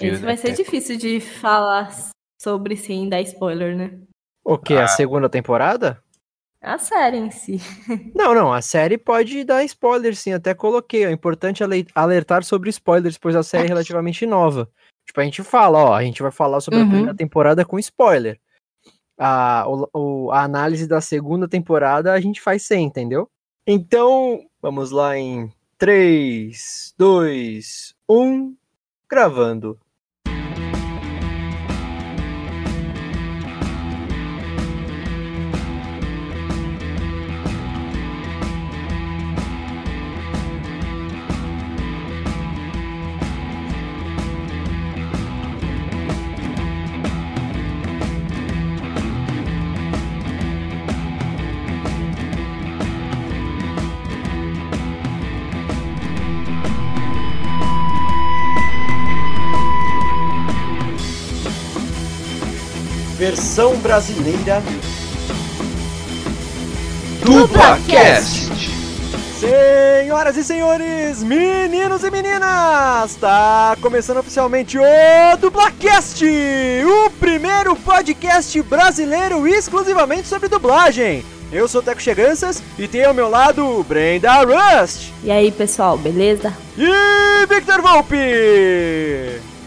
Né, vai ser Teco? difícil de falar sobre sem dar spoiler, né? O que? Ah. A segunda temporada? A série em si. Não, não, a série pode dar spoiler, sim. Até coloquei. É importante ale- alertar sobre spoilers, pois a série é relativamente nova. Tipo, a gente fala, ó, a gente vai falar sobre a Uhum. primeira temporada com spoiler. A, o- o- a análise da segunda temporada a gente faz sem, entendeu? Então, vamos lá em 3, 2, 1, gravando. Versão brasileira DublaCast! Senhoras e senhores, meninos e meninas, tá começando oficialmente o Dublacast, o primeiro podcast brasileiro exclusivamente sobre dublagem. Eu sou o Teco Cheganças e tenho ao meu lado Brenda Rust E aí, pessoal, beleza? e Victor Volpe.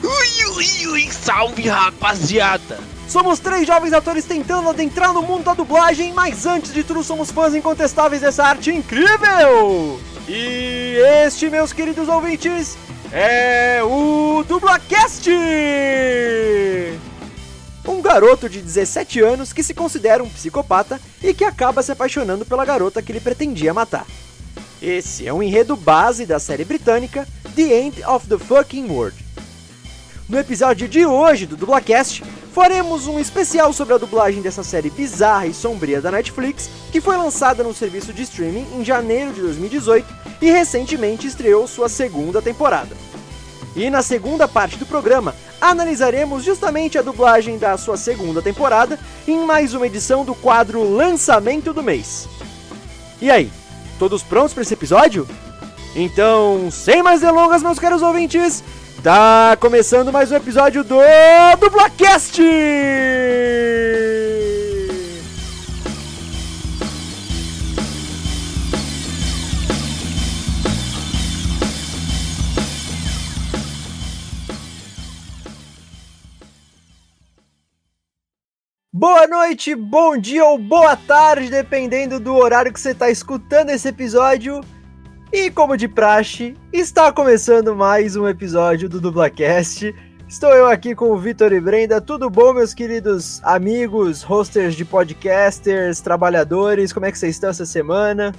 Ui, ui, ui, salve rapaziada! Somos três jovens atores tentando adentrar no mundo da dublagem, mas antes de tudo somos fãs incontestáveis dessa arte incrível! E este, meus queridos ouvintes, é o Dublacast! Um garoto de 17 anos que se considera um psicopata e que acaba se apaixonando pela garota que ele pretendia matar. Esse é um enredo base da série britânica The End of the Fucking World. No episódio de hoje do Dublacast, faremos um especial sobre a dublagem dessa série bizarra e sombria da Netflix, que foi lançada no serviço de streaming em janeiro de 2018 e recentemente estreou sua segunda temporada. E na segunda parte do programa, analisaremos justamente a dublagem da sua segunda temporada em mais uma edição do quadro Lançamento do Mês. E aí, todos prontos para esse episódio? Então, sem mais delongas, meus caros ouvintes, Tá começando mais um episódio do Dublacast! Boa noite, bom dia ou boa tarde, dependendo do horário que você está escutando esse episódio. E como de praxe, está começando mais um episódio do Dublacast. Estou eu aqui com o Vitor e Brenda. Tudo bom, meus queridos amigos, hosters de podcasters, trabalhadores? Como é que vocês estão essa semana?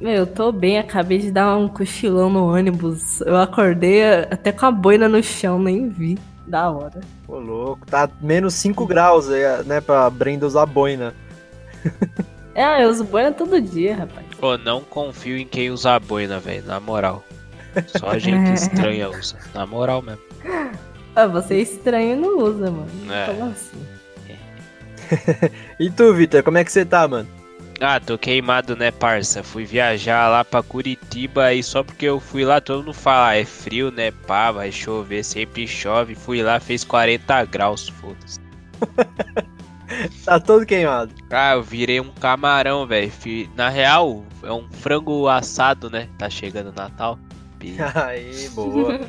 Meu, eu tô bem, acabei de dar um cochilão no ônibus. Eu acordei até com a boina no chão, nem vi. Da hora. Ô, louco, tá menos 5 graus aí, né, pra Brenda usar boina. É, eu uso boina todo dia, rapaz. Pô, não confio em quem usa a boina, velho, na moral. Só a gente estranha usa, na moral mesmo. Ah, você é estranho e não usa, mano. É. Como assim? E tu, Vitor, como é que você tá, mano? Ah, tô queimado, né, parça? Fui viajar lá pra Curitiba e só porque eu fui lá, todo mundo fala, ah, é frio, né, pá, vai chover, sempre chove. Fui lá, fez 40 graus, foda-se. Tá todo queimado. Ah, eu virei um camarão, velho. Na real, é um frango assado, né? Tá chegando o Natal. Aí, boa.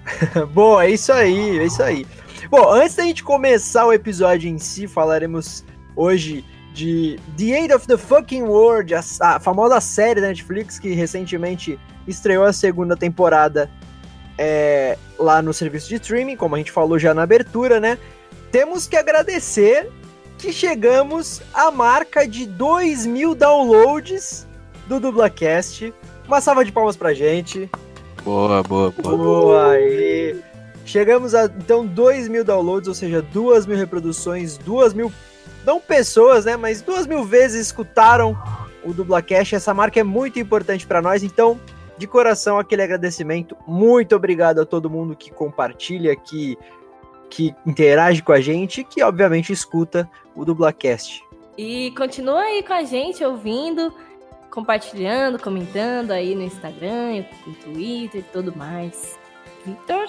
boa, é isso aí, é isso aí. Bom, antes da gente começar o episódio em si, falaremos hoje de The End of the Fucking World, a, a famosa série da Netflix que recentemente estreou a segunda temporada é, lá no serviço de streaming, como a gente falou já na abertura, né? Temos que agradecer que chegamos à marca de 2 mil downloads do Dublacast. Uma salva de palmas pra gente. Boa, boa, boa. Boa aí. Chegamos a então 2 mil downloads, ou seja, 2 mil reproduções, 2 mil, não pessoas, né, mas 2 mil vezes escutaram o Dublacast. Essa marca é muito importante para nós, então, de coração, aquele agradecimento. Muito obrigado a todo mundo que compartilha, que, que interage com a gente e que, obviamente, escuta o Dublacast. E continua aí com a gente, ouvindo, compartilhando, comentando aí no Instagram, no Twitter e tudo mais. Vitor?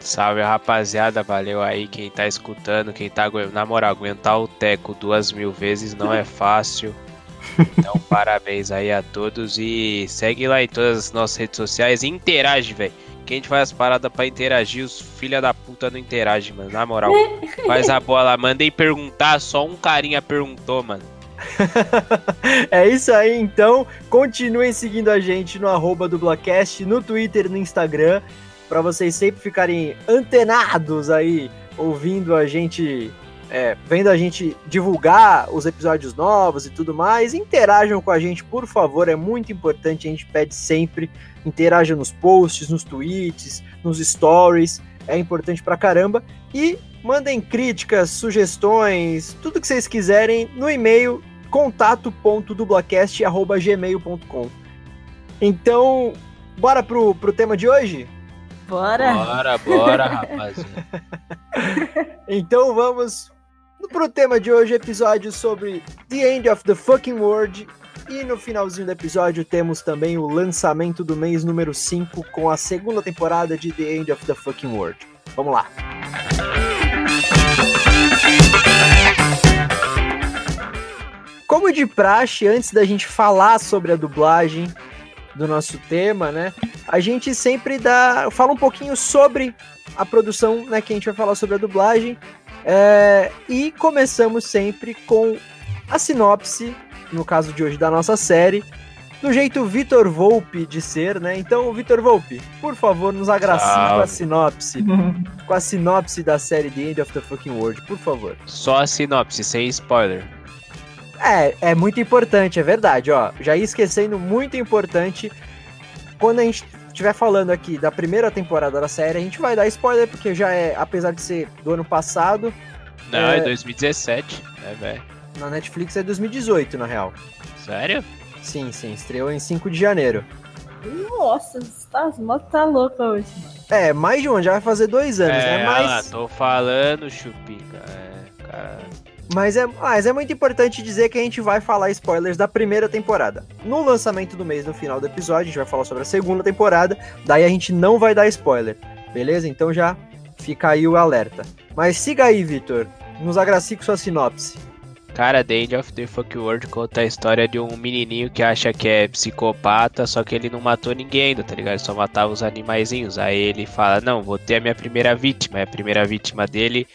Salve rapaziada, valeu aí quem tá escutando, quem tá aguentando. Na moral, aguentar o Teco duas mil vezes não é fácil. Então, parabéns aí a todos e segue lá em todas as nossas redes sociais e interage, velho. Que a gente faz as paradas pra interagir, os filha da puta não interagem, mano. Na moral, faz a bola lá. Mandei perguntar, só um carinha perguntou, mano. é isso aí, então. Continuem seguindo a gente no arroba dublacast, no Twitter e no Instagram, para vocês sempre ficarem antenados aí, ouvindo a gente, é, vendo a gente divulgar os episódios novos e tudo mais. Interajam com a gente, por favor, é muito importante, a gente pede sempre. Interajam nos posts, nos tweets, nos stories, é importante pra caramba. E mandem críticas, sugestões, tudo que vocês quiserem no e-mail contato.dublacast.gmail.com. Então, bora pro, pro tema de hoje? Bora! Bora, bora, rapaziada. então vamos pro tema de hoje, episódio sobre The End of the Fucking World. E no finalzinho do episódio temos também o lançamento do mês número 5 com a segunda temporada de The End of the Fucking World. Vamos lá! Como de praxe, antes da gente falar sobre a dublagem do nosso tema, né? A gente sempre dá, fala um pouquinho sobre a produção, né? Que a gente vai falar sobre a dublagem. É, e começamos sempre com a sinopse, no caso de hoje, da nossa série, do jeito Vitor Volpe de ser, né? Então, Vitor Volpe, por favor, nos agracie com a sinopse. com a sinopse da série The End of the Fucking World, por favor. Só a sinopse, sem spoiler. É, é muito importante, é verdade, ó. Já ia esquecendo, muito importante. Quando a gente estiver falando aqui da primeira temporada da série, a gente vai dar spoiler, porque já é, apesar de ser do ano passado. Não, é, é 2017, né, velho? Na Netflix é 2018, na real. Sério? Sim, sim, estreou em 5 de janeiro. Nossa, tá, tá louca hoje, mano. É, mais de um, já vai fazer dois anos, é, né? Mas. Ah, tô falando, Chupica. É, cara. Mas é, mas é muito importante dizer que a gente vai falar spoilers da primeira temporada. No lançamento do mês, no final do episódio, a gente vai falar sobre a segunda temporada, daí a gente não vai dar spoiler, beleza? Então já fica aí o alerta. Mas siga aí, Vitor, nos agracie com sua sinopse. Cara, The End of the Fuck World conta a história de um menininho que acha que é psicopata, só que ele não matou ninguém ainda, tá ligado? Ele só matava os animaizinhos. Aí ele fala: Não, vou ter a minha primeira vítima. E a primeira vítima dele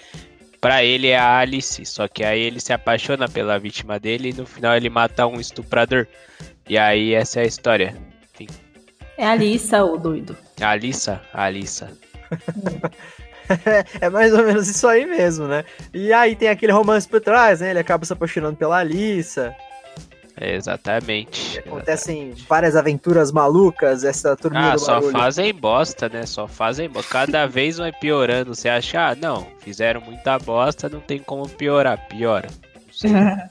Pra ele é a Alice, só que aí ele se apaixona pela vítima dele e no final ele mata um estuprador. E aí essa é a história. Enfim. É a Alissa, o doido. A Alissa? A Alissa. é mais ou menos isso aí mesmo, né? E aí tem aquele romance por trás, né? Ele acaba se apaixonando pela Alissa. Exatamente. Acontecem exatamente. várias aventuras malucas, essa turminha ah, só fazem bosta, né? Só fazem bosta. Cada vez vai piorando. Você acha, ah, não, fizeram muita bosta, não tem como piorar. Piora.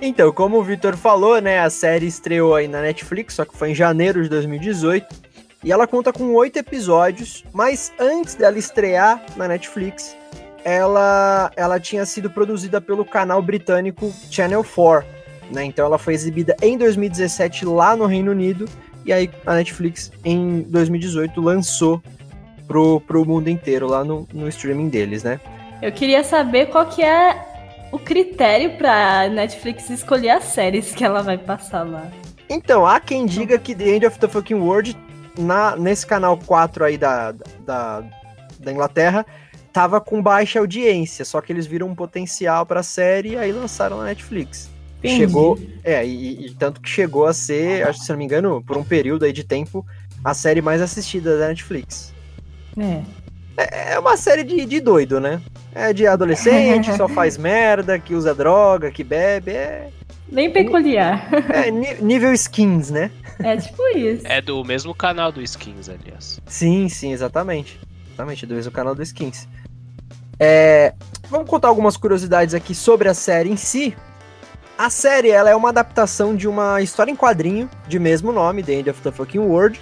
então, como o Victor falou, né? A série estreou aí na Netflix, só que foi em janeiro de 2018. E ela conta com oito episódios, mas antes dela estrear na Netflix, ela, ela tinha sido produzida pelo canal britânico Channel 4, né? Então ela foi exibida em 2017 lá no Reino Unido e aí a Netflix em 2018 lançou pro, pro mundo inteiro lá no, no streaming deles, né? Eu queria saber qual que é o critério pra Netflix escolher as séries que ela vai passar lá. Então, há quem diga que The End of the Fucking World, na, nesse canal 4 aí da, da, da Inglaterra, tava com baixa audiência, só que eles viram um potencial para a série e aí lançaram na Netflix. Entendi. Chegou, é, e, e, tanto que chegou a ser, acho, se não me engano, por um período aí de tempo, a série mais assistida da Netflix. É. É, é uma série de, de doido, né? É de adolescente, só faz merda, que usa droga, que bebe, é... Bem peculiar. É, nível skins, né? É tipo isso. É do mesmo canal do Skins, aliás. Sim, sim, exatamente. Exatamente, do mesmo canal do Skins. É, vamos contar algumas curiosidades aqui sobre a série em si. A série ela é uma adaptação de uma história em quadrinho de mesmo nome, The End of the Fucking World,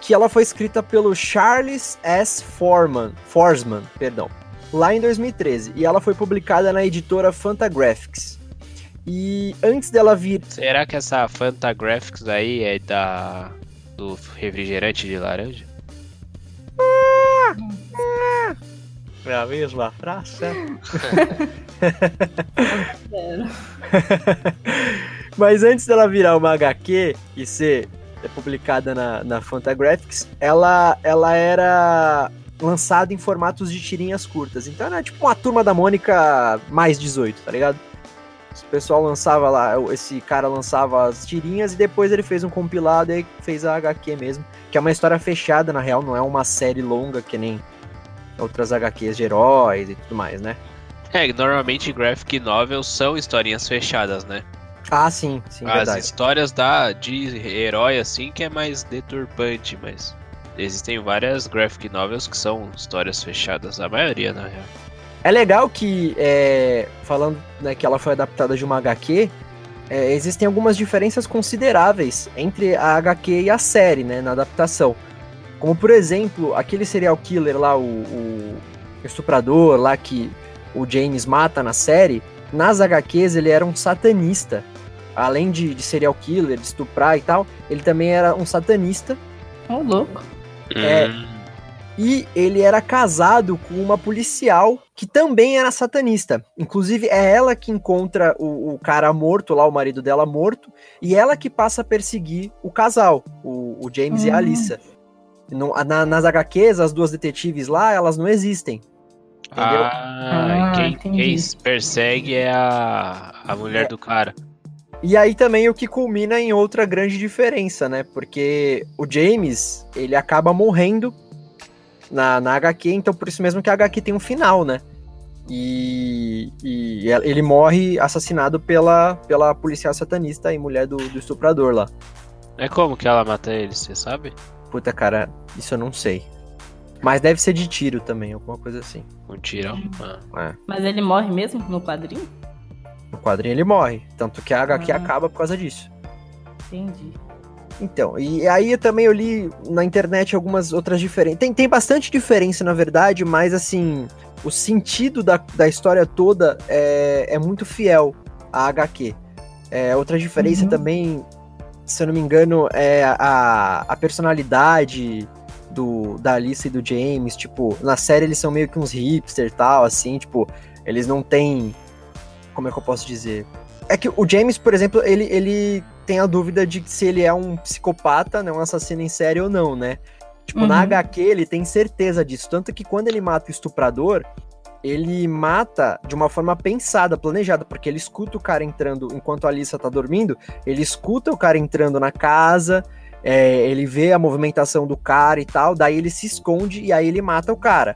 que ela foi escrita pelo Charles S. Forman, Forsman, perdão, lá em 2013, e ela foi publicada na editora Fantagraphics. E antes dela vir. Será que essa Fantagraphics aí é da do refrigerante de laranja? É a mesma. Zero. Mas antes dela virar uma HQ e ser publicada na, na Fantagraphics, ela, ela era lançada em formatos de tirinhas curtas. Então era tipo uma turma da Mônica mais 18, tá ligado? O pessoal lançava lá, esse cara lançava as tirinhas e depois ele fez um compilado e fez a HQ mesmo. Que é uma história fechada, na real, não é uma série longa que nem outras HQs de heróis e tudo mais, né? É, normalmente graphic novels são historinhas fechadas, né? Ah, sim, sim, As verdade. histórias da, de herói, assim, que é mais deturpante, mas existem várias graphic novels que são histórias fechadas, a maioria, na real. É legal que, é, falando né, que ela foi adaptada de uma HQ, é, existem algumas diferenças consideráveis entre a HQ e a série, né, na adaptação. Como, por exemplo, aquele serial killer lá, o, o estuprador lá que o James mata na série, nas HQs ele era um satanista. Além de, de serial killer, de estuprar e tal, ele também era um satanista. Ô, louco. É. Hum, E ele era casado com uma policial que também era satanista. Inclusive, é ela que encontra o, o cara morto lá, o marido dela morto, e ela que passa a perseguir o casal, o, o James e a Hum. Alissa. Na- nas HQs, as duas detetives lá, elas não existem. Entendeu? Ah, Ah, quem, quem persegue é a, a mulher É. do cara. E aí também o que culmina em outra grande diferença, né? Porque o James, ele acaba morrendo na, na HQ, então por isso mesmo que a HQ tem um final, né? E, e ele morre assassinado pela, pela policial satanista e mulher do, do estuprador lá. É como que ela mata ele, você sabe? Puta, cara, isso eu não sei. Mas deve ser de tiro também, alguma coisa assim. Um tirão. Ah. É, Mas ele morre mesmo no quadrinho? no quadrinho ele morre. Tanto que a HQ Ah. acaba por causa disso. Entendi. Então, e aí eu também eu li na internet algumas outras diferenças. Tem, tem bastante diferença, na verdade, mas assim, o sentido da, da história toda é, é muito fiel à HQ. É, outra diferença Uhum. também, se eu não me engano, é a, a personalidade do, da Alice e do James. Tipo, na série eles são meio que uns hipster e tal, assim, tipo, eles não têm. Como é que eu posso dizer? É que o James, por exemplo, ele, ele tem a dúvida de se ele é um psicopata, né, um assassino em série ou não, né? Tipo, na Uhum. HQ ele tem certeza disso. Tanto que quando ele mata o estuprador, ele mata de uma forma pensada, planejada, porque ele escuta o cara entrando, enquanto a Alissa tá dormindo, ele escuta o cara entrando na casa, é, ele vê a movimentação do cara e tal, daí ele se esconde e aí ele mata o cara.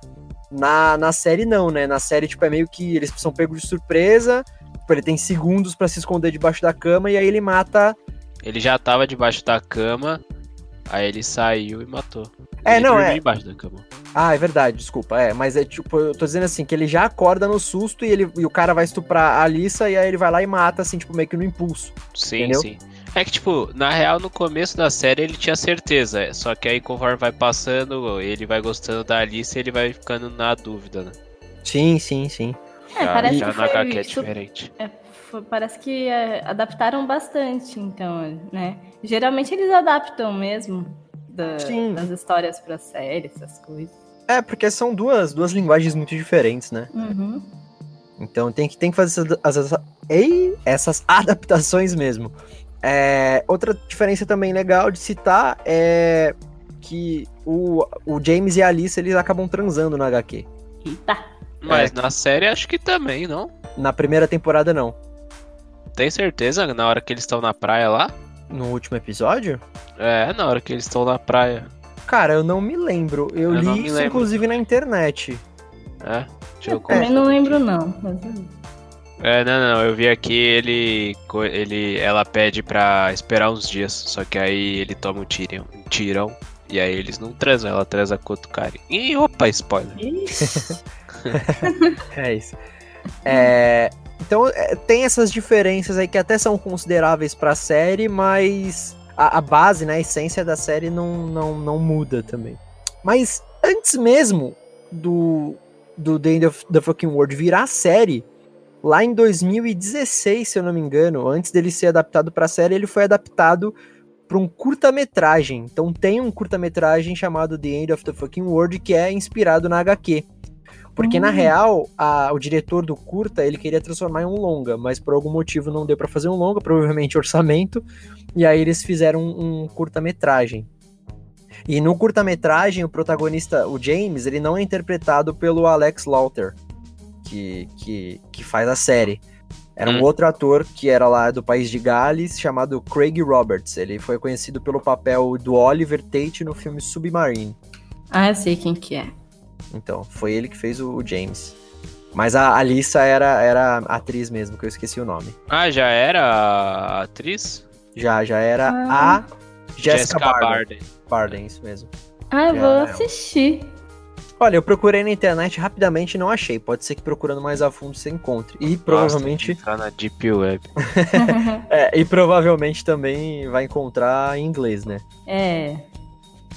Na, na série não, né? Na série, tipo, é meio que eles são pegos de surpresa, ele tem segundos pra se esconder debaixo da cama e aí ele mata Ele já tava debaixo da cama, aí ele saiu e matou. É, ele não, dormiu é. embaixo da cama. Ah, é verdade, desculpa. É, mas é tipo, eu tô dizendo assim, que ele já acorda no susto e, ele, e o cara vai estuprar a Alissa e aí ele vai lá e mata, assim, tipo, meio que no impulso. Sim, Entendeu? sim. É que, tipo, na real, no começo da série ele tinha certeza. é, Só que aí, conforme vai passando, ele vai gostando da Alice e ele vai ficando na dúvida, né? Sim, sim, sim. É, já parece já que na foi HQ é diferente. É, foi- parece que é, adaptaram bastante, então, né? Geralmente eles adaptam mesmo da- das histórias pra série, essas coisas. É, porque são duas, duas linguagens muito diferentes, né? Uhum. Então tem que, tem que fazer essas, essas, essas adaptações mesmo. É, outra diferença também legal de citar é que o, o James e a Alice eles acabam transando na HQ. Eita. Mas É. na série acho que também, não? Na primeira temporada, não. Tem certeza na hora que eles estão na praia lá? No último episódio? É, na hora que eles estão na praia. Cara, eu não me lembro. Eu, Eu li isso, lembro inclusive, na internet. É. Deixa eu Eu também não lembro, não. Mas... É, não, não, eu vi aqui ele, ele, ela pede pra esperar uns dias, só que aí ele toma um tirão, um tirão e aí eles não transam, ela transa com outro cara. Ih, opa, spoiler. É isso. É, então, é, tem essas diferenças aí que até são consideráveis pra série, mas a, a base, né, a essência da série não, não, não muda também. Mas antes mesmo do, do The End of the Fucking World virar série, lá em 2016, se eu não me engano, antes dele ser adaptado pra série, ele foi adaptado para um curta-metragem. Então tem um curta-metragem chamado The End of the Fucking World que é inspirado na HQ. Porque, na Hum. real, a- o diretor do curta, ele queria transformar em um longa, mas por algum motivo não deu pra fazer um longa, provavelmente orçamento, e aí eles fizeram um, um curta-metragem. E no curta-metragem, o protagonista, o James, ele não é interpretado pelo Alex Lauter, que, que, que faz a série. Era um Hum. outro ator que era lá do país de Gales, chamado Craig Roberts. Ele foi conhecido pelo papel do Oliver Tate no filme Submarine. Ah, eu sei quem que é. Então, foi ele que fez o, o James. Mas a Alissa era, era a atriz mesmo, que eu esqueci o nome. Ah, já era a atriz? Já, já era Ah. a Jessica, Barden. Barden. Barden, isso mesmo. Ah, eu Já vou é. assistir. Olha, eu procurei na internet rapidamente e não achei. Pode ser que procurando mais a fundo você encontre. E provavelmente, Nossa, tem que entrar na Deep Web. é, e provavelmente também vai encontrar em inglês, né? é.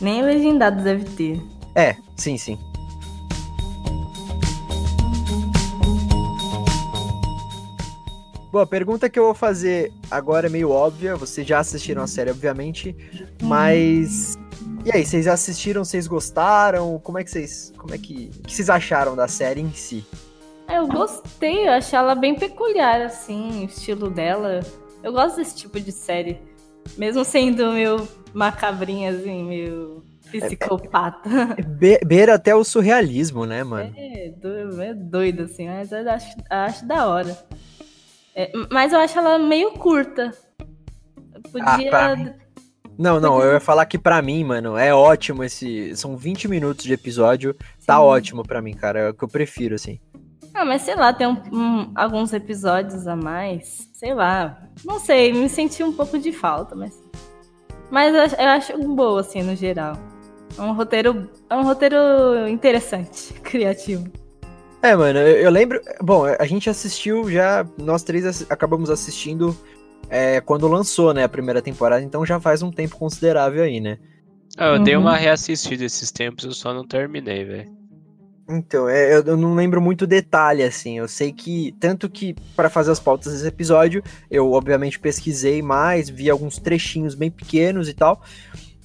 Nem legendado deve ter. É, sim, sim. Bom, a pergunta que eu vou fazer agora é meio óbvia. Vocês já assistiram a série, obviamente. Mas. E aí, vocês assistiram? Vocês gostaram? Como é que vocês. Como é que. O que vocês acharam da série em si? Ah, Eu gostei, eu achei ela bem peculiar, assim, o estilo dela. Eu gosto desse tipo de série. Mesmo sendo meio macabrinha, assim, meio psicopata. Be beira até o surrealismo, né, mano? É, doido, é doido, assim, mas eu acho, acho da hora. É, mas eu acho ela meio curta. Podia. pra mim- Não, não, eu ia falar que pra mim, mano, é ótimo esse. São 20 minutos de episódio. Tá Sim. ótimo pra mim, cara. É o que eu prefiro, assim. Ah, mas sei lá, tem um- um- alguns episódios a mais. Sei lá. Não sei, me senti um pouco de falta, mas. Mas eu acho boa, assim, no geral. É um roteiro. É um roteiro interessante, criativo. É, mano, eu, eu lembro. Bom, a gente assistiu já. Nós três assi- acabamos assistindo é, quando lançou, né, a primeira temporada, então já faz um tempo considerável aí, né? Ah, eu dei Uhum. uma reassistida esses tempos, eu só não terminei, velho. Então, é, eu, eu não lembro muito detalhe, assim. Eu sei que, tanto que para fazer as pautas desse episódio, eu obviamente pesquisei mais, vi alguns trechinhos bem pequenos e tal.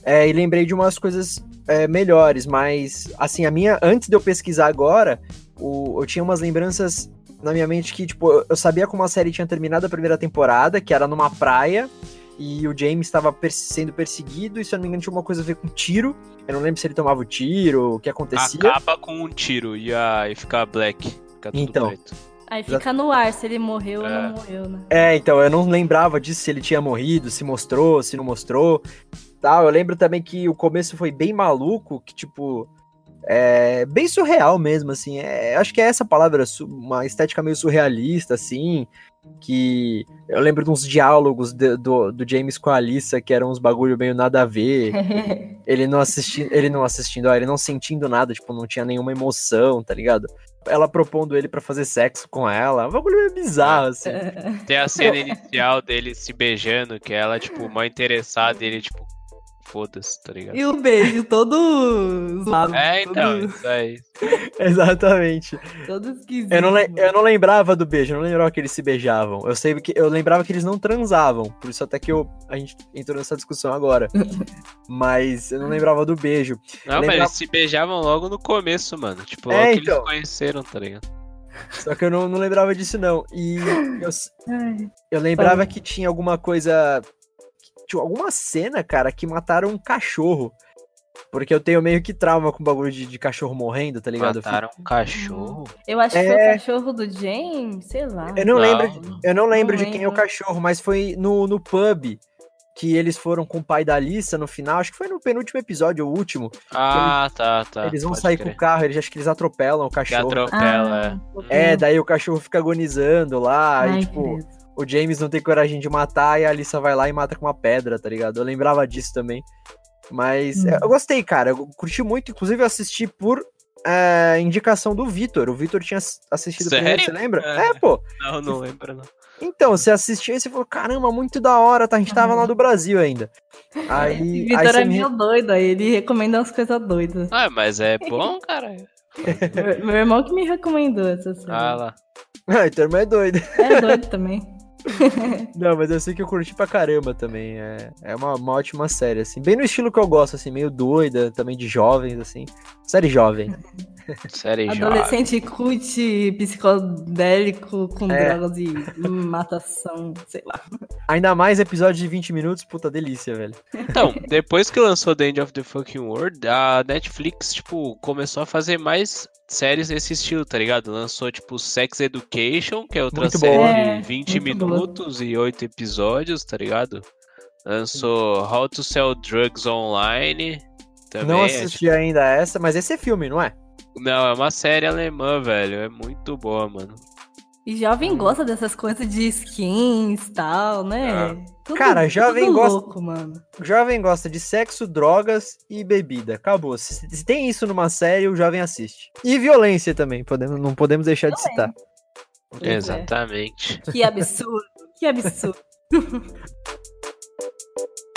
é, e lembrei de umas coisas é, melhores, mas, assim, a minha. Antes de eu pesquisar agora, o- eu tinha umas lembranças na minha mente que, tipo, eu- sabia como a série tinha terminado a primeira temporada, que era numa praia. E o James estava pers- sendo perseguido, e se eu não me engano, tinha uma coisa a ver com tiro. Eu não lembro se ele tomava o tiro, o que acontecia. Acaba com um tiro e, a, e fica black. Fica tudo Então. preto. Aí fica no ar se ele morreu ou É. não morreu, né? É, então, eu não lembrava disso, se ele tinha morrido, se mostrou, se não mostrou. Tal. Eu lembro também que o começo foi bem maluco, que, tipo, é bem surreal mesmo, assim. É, acho que é essa palavra, uma estética meio surrealista, assim. Que eu lembro de uns diálogos de- do, do James com a Alissa, que eram uns bagulho meio nada a ver. ele não assistindo, ele não assistindo, ó, ele não sentindo nada, tipo, não tinha nenhuma emoção, tá ligado? Ela propondo ele pra fazer sexo com ela, um bagulho meio bizarro, assim. Tem a cena inicial dele se beijando, que ela, tipo, mal interessada e ele, tipo, foda-se, tá ligado? e o beijo todo zoado. É, então, todo, isso aí. Exatamente. todo esquisito. Eu não, eu não lembrava do beijo, eu não lembrava que eles se beijavam. Eu sei que eu lembrava que eles não transavam, por isso até que eu, a gente entrou nessa discussão agora. Mas eu não lembrava do beijo. Não, mas lembrava- eles se beijavam logo no começo, mano. Tipo, É, logo que então. eles conheceram, tá ligado? Só que eu não, não lembrava disso, não. E eu, eu lembrava que tinha alguma coisa. Tinha alguma cena, cara, que mataram um cachorro. Porque eu tenho meio que trauma com o bagulho de, de cachorro morrendo, tá ligado? Mataram um cachorro. Eu acho que foi É. o cachorro do James, sei lá. Eu não, Não. lembro, eu não lembro Não de quem é o lembro. cachorro, mas foi no, no pub que eles foram com o pai da Alissa no final. Acho que foi no penúltimo episódio, o último. Ah, tá, tá. eles vão sair com crer. o carro, eles acho que eles atropelam o Que cachorro. atropela, é. É, daí o cachorro fica agonizando lá, Ai, e tipo, credo. O James não tem coragem de matar e a Alissa vai lá e mata com uma pedra, tá ligado? Eu lembrava disso também. Mas Hum. eu gostei, cara. Eu curti muito, inclusive eu assisti por é, indicação do Vitor. O Vitor tinha ass- assistido primeiro, Sério? você lembra? É. É, pô. Não, não lembro, não. Então, você assistiu e você falou, caramba, muito da hora, tá? A gente tava lá do Brasil ainda. Aí, aí Vitor você é me... meio doido, aí ele recomenda umas coisas doidas. Ah, mas é bom, cara. meu, meu irmão que me recomendou essa série. Ah lá. Ah, então é doido. É doido também. Não, mas eu sei que eu curti pra caramba também. É, é uma, uma ótima série, assim. Bem no estilo que eu gosto, assim, meio doida, também de jovens, assim. Série jovem. Série jovem. Adolescente cut, psicodélico, com É. drogas e matação, sei lá. Ainda mais episódio de 20 minutos, puta delícia, velho. Então, depois que lançou The End of the Fucking World, a Netflix, tipo, começou a fazer mais séries nesse estilo, tá ligado? Lançou, tipo, Sex Education, que é outra Muito série boa. É, de 20 muito boa. minutos e 8 episódios, tá ligado? Lançou How to Sell Drugs Online. Também Não é, assisti ainda essa, mas esse é filme, não é? tipo, não, é uma série alemã, velho. É muito boa, mano. E jovem gosta dessas coisas de skins e tal, né? Tudo- Cara, jovem tudo gosta- louco, mano. O jovem gosta de sexo, drogas e bebida. Acabou. Se, se tem isso numa série, o jovem assiste. E violência também, podemos, não podemos deixar de citar. É. Exatamente. Que absurdo, que absurdo.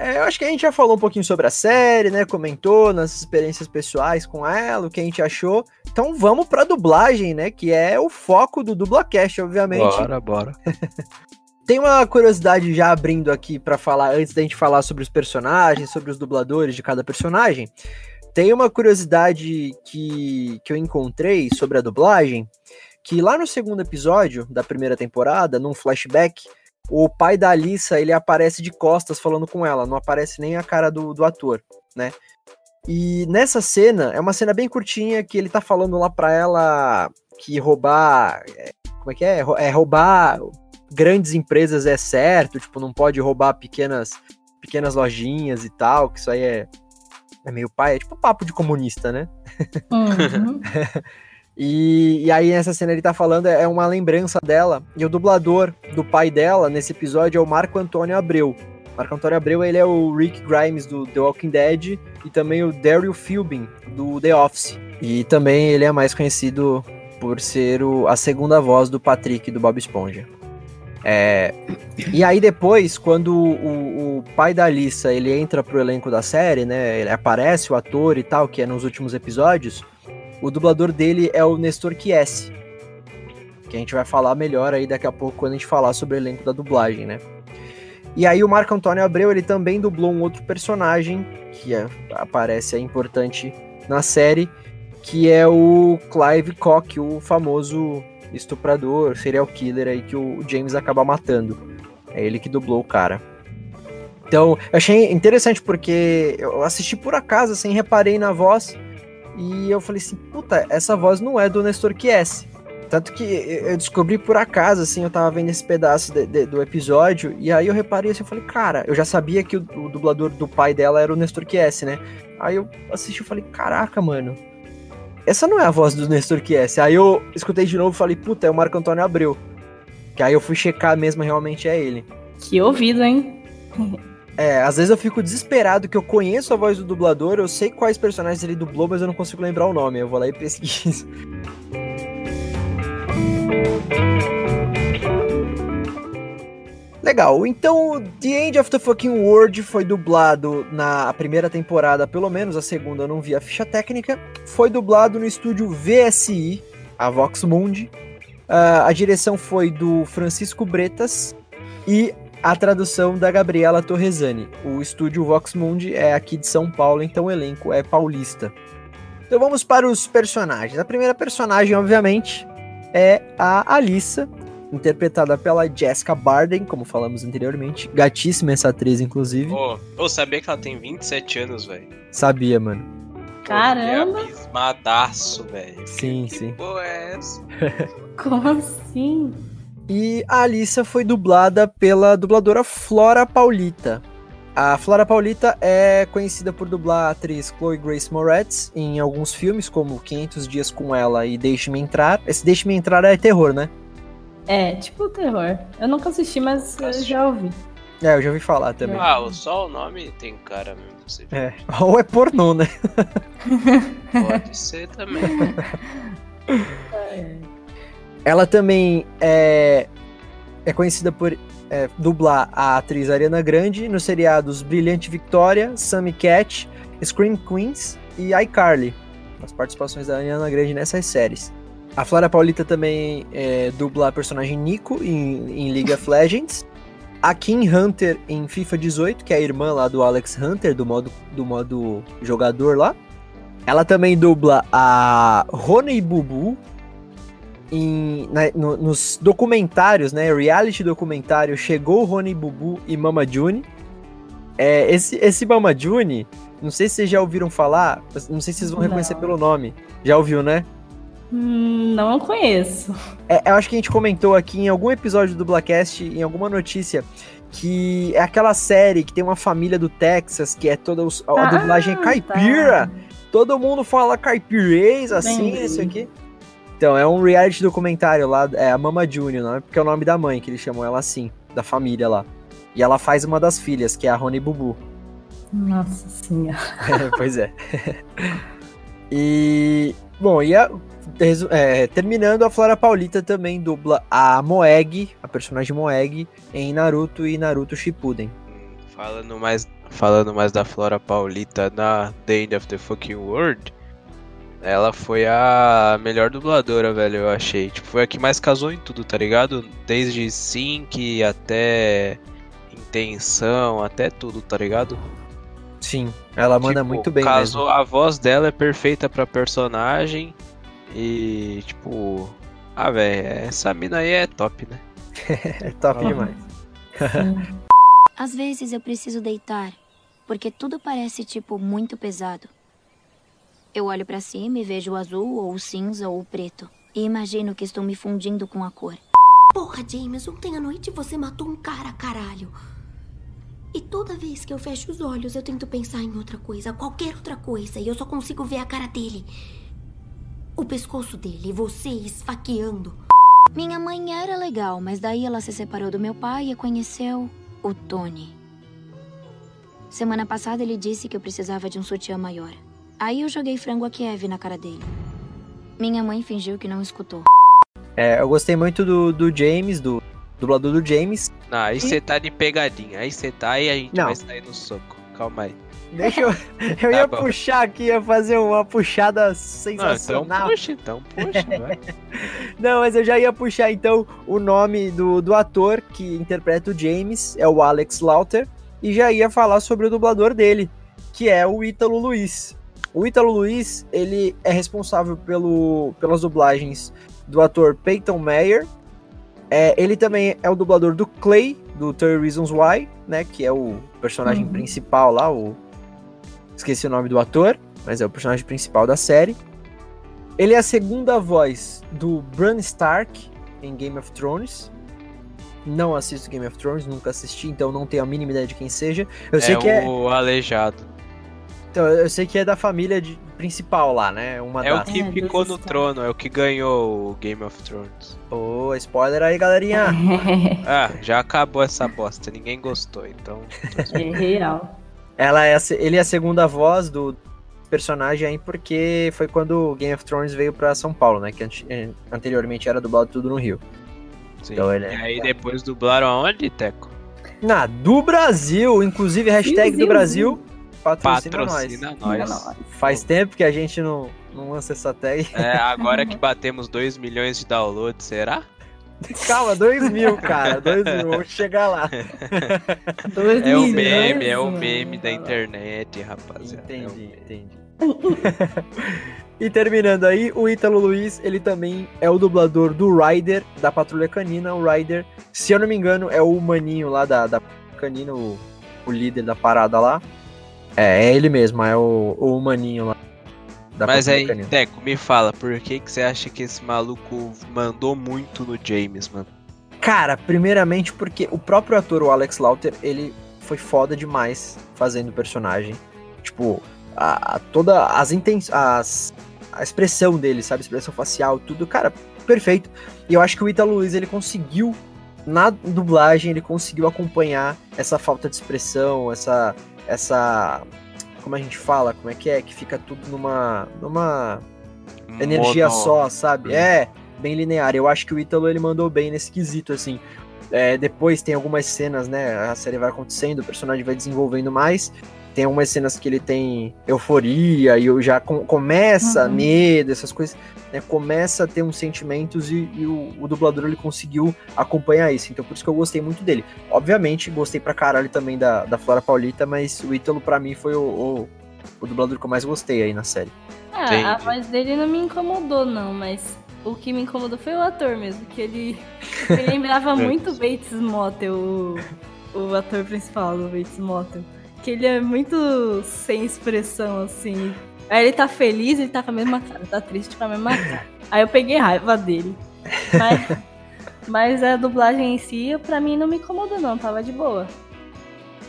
É, eu acho que a gente já falou um pouquinho sobre a série, né? Comentou nas experiências pessoais com ela, o que a gente achou. Então vamos pra dublagem, né? Que é o foco do Dublacast, obviamente. Bora, bora. Tem uma curiosidade já abrindo aqui pra falar, antes da gente falar sobre os personagens, sobre os dubladores de cada personagem. Tem uma curiosidade que, que eu encontrei sobre a dublagem, que lá no segundo episódio da primeira temporada, num flashback, o pai da Alissa, ele aparece de costas falando com ela, não aparece nem a cara do, do ator, né? E nessa cena, é uma cena bem curtinha que ele tá falando lá pra ela que roubar. é, Como é que é? É roubar grandes empresas é certo, tipo, não pode roubar pequenas, pequenas lojinhas e tal, que isso aí é, é meio pai, é tipo papo de comunista, né? Uhum. E, e aí nessa cena ele tá falando, é uma lembrança dela, e o dublador do pai dela nesse episódio é o Marco Antônio Abreu. Marco Antônio Abreu, ele é o Rick Grimes do The Walking Dead e também o Daryl Philbin do The Office. E também ele é mais conhecido por ser o- a segunda voz do Patrick do Bob Esponja. É, e aí depois, quando o, o pai da Alissa ele entra pro elenco da série, né? Ele aparece o ator e tal, que é nos últimos episódios. O dublador dele é o Nestor Chiesi. Que a gente vai falar melhor aí daqui a pouco quando a gente falar sobre o elenco da dublagem, né? E aí o Marco Antônio Abreu, ele também dublou um outro personagem que é- aparece é importante na série, que é o Clive Koch, o famoso estuprador, serial killer aí que o James acaba matando. É ele que dublou o cara. Então, eu achei interessante porque eu assisti por acaso, assim, reparei na voz e eu falei assim, puta, essa voz não é do Nestor Chiesi. Tanto que eu descobri por acaso, assim, eu tava vendo esse pedaço de- de- do episódio, e aí eu reparei assim, eu falei, cara, eu já sabia que o, o dublador do pai dela era o Nestor Chiesi, né? Aí eu assisti e falei, caraca, mano, essa não é a voz do Nestor Chiesi. Aí eu escutei de novo e falei, puta, é o Marco Antônio Abreu. Que aí eu fui checar mesmo, realmente é ele. Que ouvido, hein? É, às vezes eu fico desesperado que eu conheço a voz do dublador, eu sei quais personagens ele dublou, mas eu não consigo lembrar o nome. Eu vou lá e pesquiso. Legal, então The End of the Fucking World foi dublado na primeira temporada, pelo menos a segunda eu não vi a ficha técnica. Foi dublado no estúdio VSI, a Vox Mundi. Ah, a direção foi do Francisco Bretas e a tradução da Gabriela Torresani. O estúdio Vox Mundi é aqui de São Paulo, então o elenco é paulista. Então vamos para os personagens. A primeira personagem, obviamente, é a Alissa, interpretada pela Jessica Barden, como falamos anteriormente. Gatíssima essa atriz, inclusive. Pô, eu sabia que ela tem 27 anos, velho. Sabia, mano. Caramba! É abismadaço, velho. Sim, que sim. porra é essa? Como assim? E a Alissa foi dublada pela dubladora Flora Paulita. A Flora Paulita é conhecida por dublar a atriz Chloe Grace Moretz em alguns filmes, como 500 Dias com Ela e Deixe-me Entrar. Esse Deixe-me Entrar é terror, né? É, tipo o terror. Eu nunca assisti, mas eu já ouvi. É, eu já ouvi falar também. Ah, o- só o nome tem cara mesmo. Você É. Ou é pornô, né? Pode ser também. Ela também é, é conhecida por é, dublar a atriz Ariana Grande nos seriados Brilhante Victoria, Sammy Cat, Scream Queens e iCarly. As participações da Ariana Grande nessas séries. A Flora Paulita também é, dubla a personagem Nico em, em League of Legends. A Kim Hunter em FIFA 18, que é a irmã lá do Alex Hunter, do modo, do modo jogador lá. Ela também dubla a Rony Bubu em, na, no, nos documentários, né? Reality documentário Chegou Rony Bubu e Mama June. É, esse, esse Mama June, não sei se vocês já ouviram falar, não sei se vocês vão reconhecer Não. pelo nome. Já ouviu, né? Hum, não conheço. É, eu acho que a gente comentou aqui em algum episódio do Blackcast, em alguma notícia, que é aquela série que tem uma família do Texas, que é toda os- a, Ah, dublagem é caipira. Todo mundo fala caipirês, assim, Entendi. isso aqui. Então, é um reality documentário lá, é a Mama Junior, não é porque é o nome da mãe que eles chamam ela assim, da família lá. E ela faz uma das filhas, que é a Rony Bubu. Nossa senhora. pois é. e. Bom, e a- é, terminando, a Flora Paulita também dubla a Moeg, a personagem Moeg, em Naruto e Naruto Shippuden. Falando mais, falando mais da Flora Paulita na The End of the Fucking World, ela foi a melhor dubladora, velho, eu achei. Tipo, foi a que mais casou em tudo, tá ligado? Desde sync até intenção, até tudo, tá ligado? Sim, ela manda Tipo, muito bem casou, A voz dela é perfeita pra personagem e, tipo... Ah, velho, essa mina aí é top, né? mesmo. É top Ah. demais. Às vezes eu preciso deitar, porque tudo parece tipo muito pesado. Eu olho pra cima e vejo o azul ou o cinza ou o preto e imagino que estou me fundindo com a cor. Porra, James, ontem à noite você matou um cara, caralho. E toda vez que eu fecho os olhos, eu tento pensar em outra coisa, qualquer outra coisa, e eu só consigo ver a cara dele. O pescoço dele, você esfaqueando. Minha mãe era legal, mas daí ela se separou do meu pai e conheceu o Tony. Semana passada ele disse que eu precisava de um sutiã maior. Aí eu joguei frango a Kiev na cara dele. Minha mãe fingiu que não escutou. É, eu gostei muito do, do James, do dublador do James. Não, aí você tá de pegadinha. Aí você tá e a gente Não. vai sair no soco. Calma aí. Deixa eu. Eu Tá ia bom. puxar aqui, ia fazer uma puxada Não, então sensacional. puxa, então puxa, vai. Não, mas eu já ia puxar então o nome do, do ator que interpreta o James, é o Alex Lauter, e já ia falar sobre o dublador dele, que é o Ítalo Luiz. O Ítalo Luiz, ele é responsável pelo, pelas dublagens do ator Peyton Meyer. É, ele também é o dublador do Clay, do 30 Reasons Why, né, que é o personagem Uhum. principal lá, o... Esqueci o nome do ator, mas é o personagem principal da série. Ele é a segunda voz do Bran Stark em Game of Thrones. Não assisto Game of Thrones, nunca assisti, então não tenho a mínima ideia de quem seja. Eu sei é que é, o aleijado. Então, eu sei que é da família de- principal lá, né? Uma É o das. que É, ficou no trono, é o que ganhou o Game of Thrones. Ô, spoiler aí, galerinha. Ah, já acabou essa bosta, ninguém gostou, então. É real. Ela é ele é a segunda voz do personagem aí porque foi quando Game of Thrones veio pra São Paulo, né? Que eh, anteriormente era dublado tudo no Rio. Sim. Então ele é- E aí depois dublaram aonde, Teco? Na do Brasil, inclusive hashtag do Sim, Brasil, patrocina, Patrocina nós. nós. Faz tempo que a gente não, não lança essa tag. É, agora que batemos 2 milhões de downloads, será? Calma, 2 mil, cara. 2 mil, vamos chegar lá. Dois É o meme, é o meme da internet, rapaziada. É Entendi, meme. entendi. e terminando aí, o Ítalo Luiz, ele também é o dublador do Ryder, da Patrulha Canina. O Ryder, se eu não me engano, é o maninho lá da, da Canina, o, o líder da parada lá. É, é ele mesmo, é o, o maninho lá da Mas aí, Canina. Teco, me fala, por que, que você acha que esse maluco mandou muito no James, mano? Cara, primeiramente porque o próprio ator, o Alex Lauter, ele foi foda demais fazendo o personagem. Tipo, a, a- toda as intenções, a expressão dele, sabe, a expressão facial, tudo, cara, perfeito. E eu acho que o Ítalo Luiz, ele conseguiu na dublagem, ele conseguiu acompanhar essa falta de expressão, essa essa como a gente fala, como é que é, que fica tudo numa numa energia só, sabe? Hum. É, bem linear. Eu acho que o Ítalo ele mandou bem nesse quesito, assim. É, depois tem algumas cenas, né? A série vai acontecendo, o personagem vai desenvolvendo mais. Tem algumas cenas que ele tem euforia e eu já com, começa Uhum. medo, essas coisas, né? Começa a ter uns sentimentos e, e o, o dublador ele conseguiu acompanhar isso. Então por isso que eu gostei muito dele. Obviamente, gostei pra caralho também da, da Flora Paulita, mas o Ítalo pra mim foi o, o, o dublador que eu mais gostei aí na série. Ah, Entendi. a voz dele não me incomodou, não, mas o que me incomodou foi o ator mesmo, que ele, ele lembrava muito Bates Motel, o, o ator principal do Bates Motel. Que ele é muito sem expressão, assim. Aí ele tá feliz, ele tá com a mesma cara, tá triste com a mesma cara. Aí eu peguei raiva dele. Mas, mas a dublagem em si, pra mim, não me incomodou, não, tava de boa.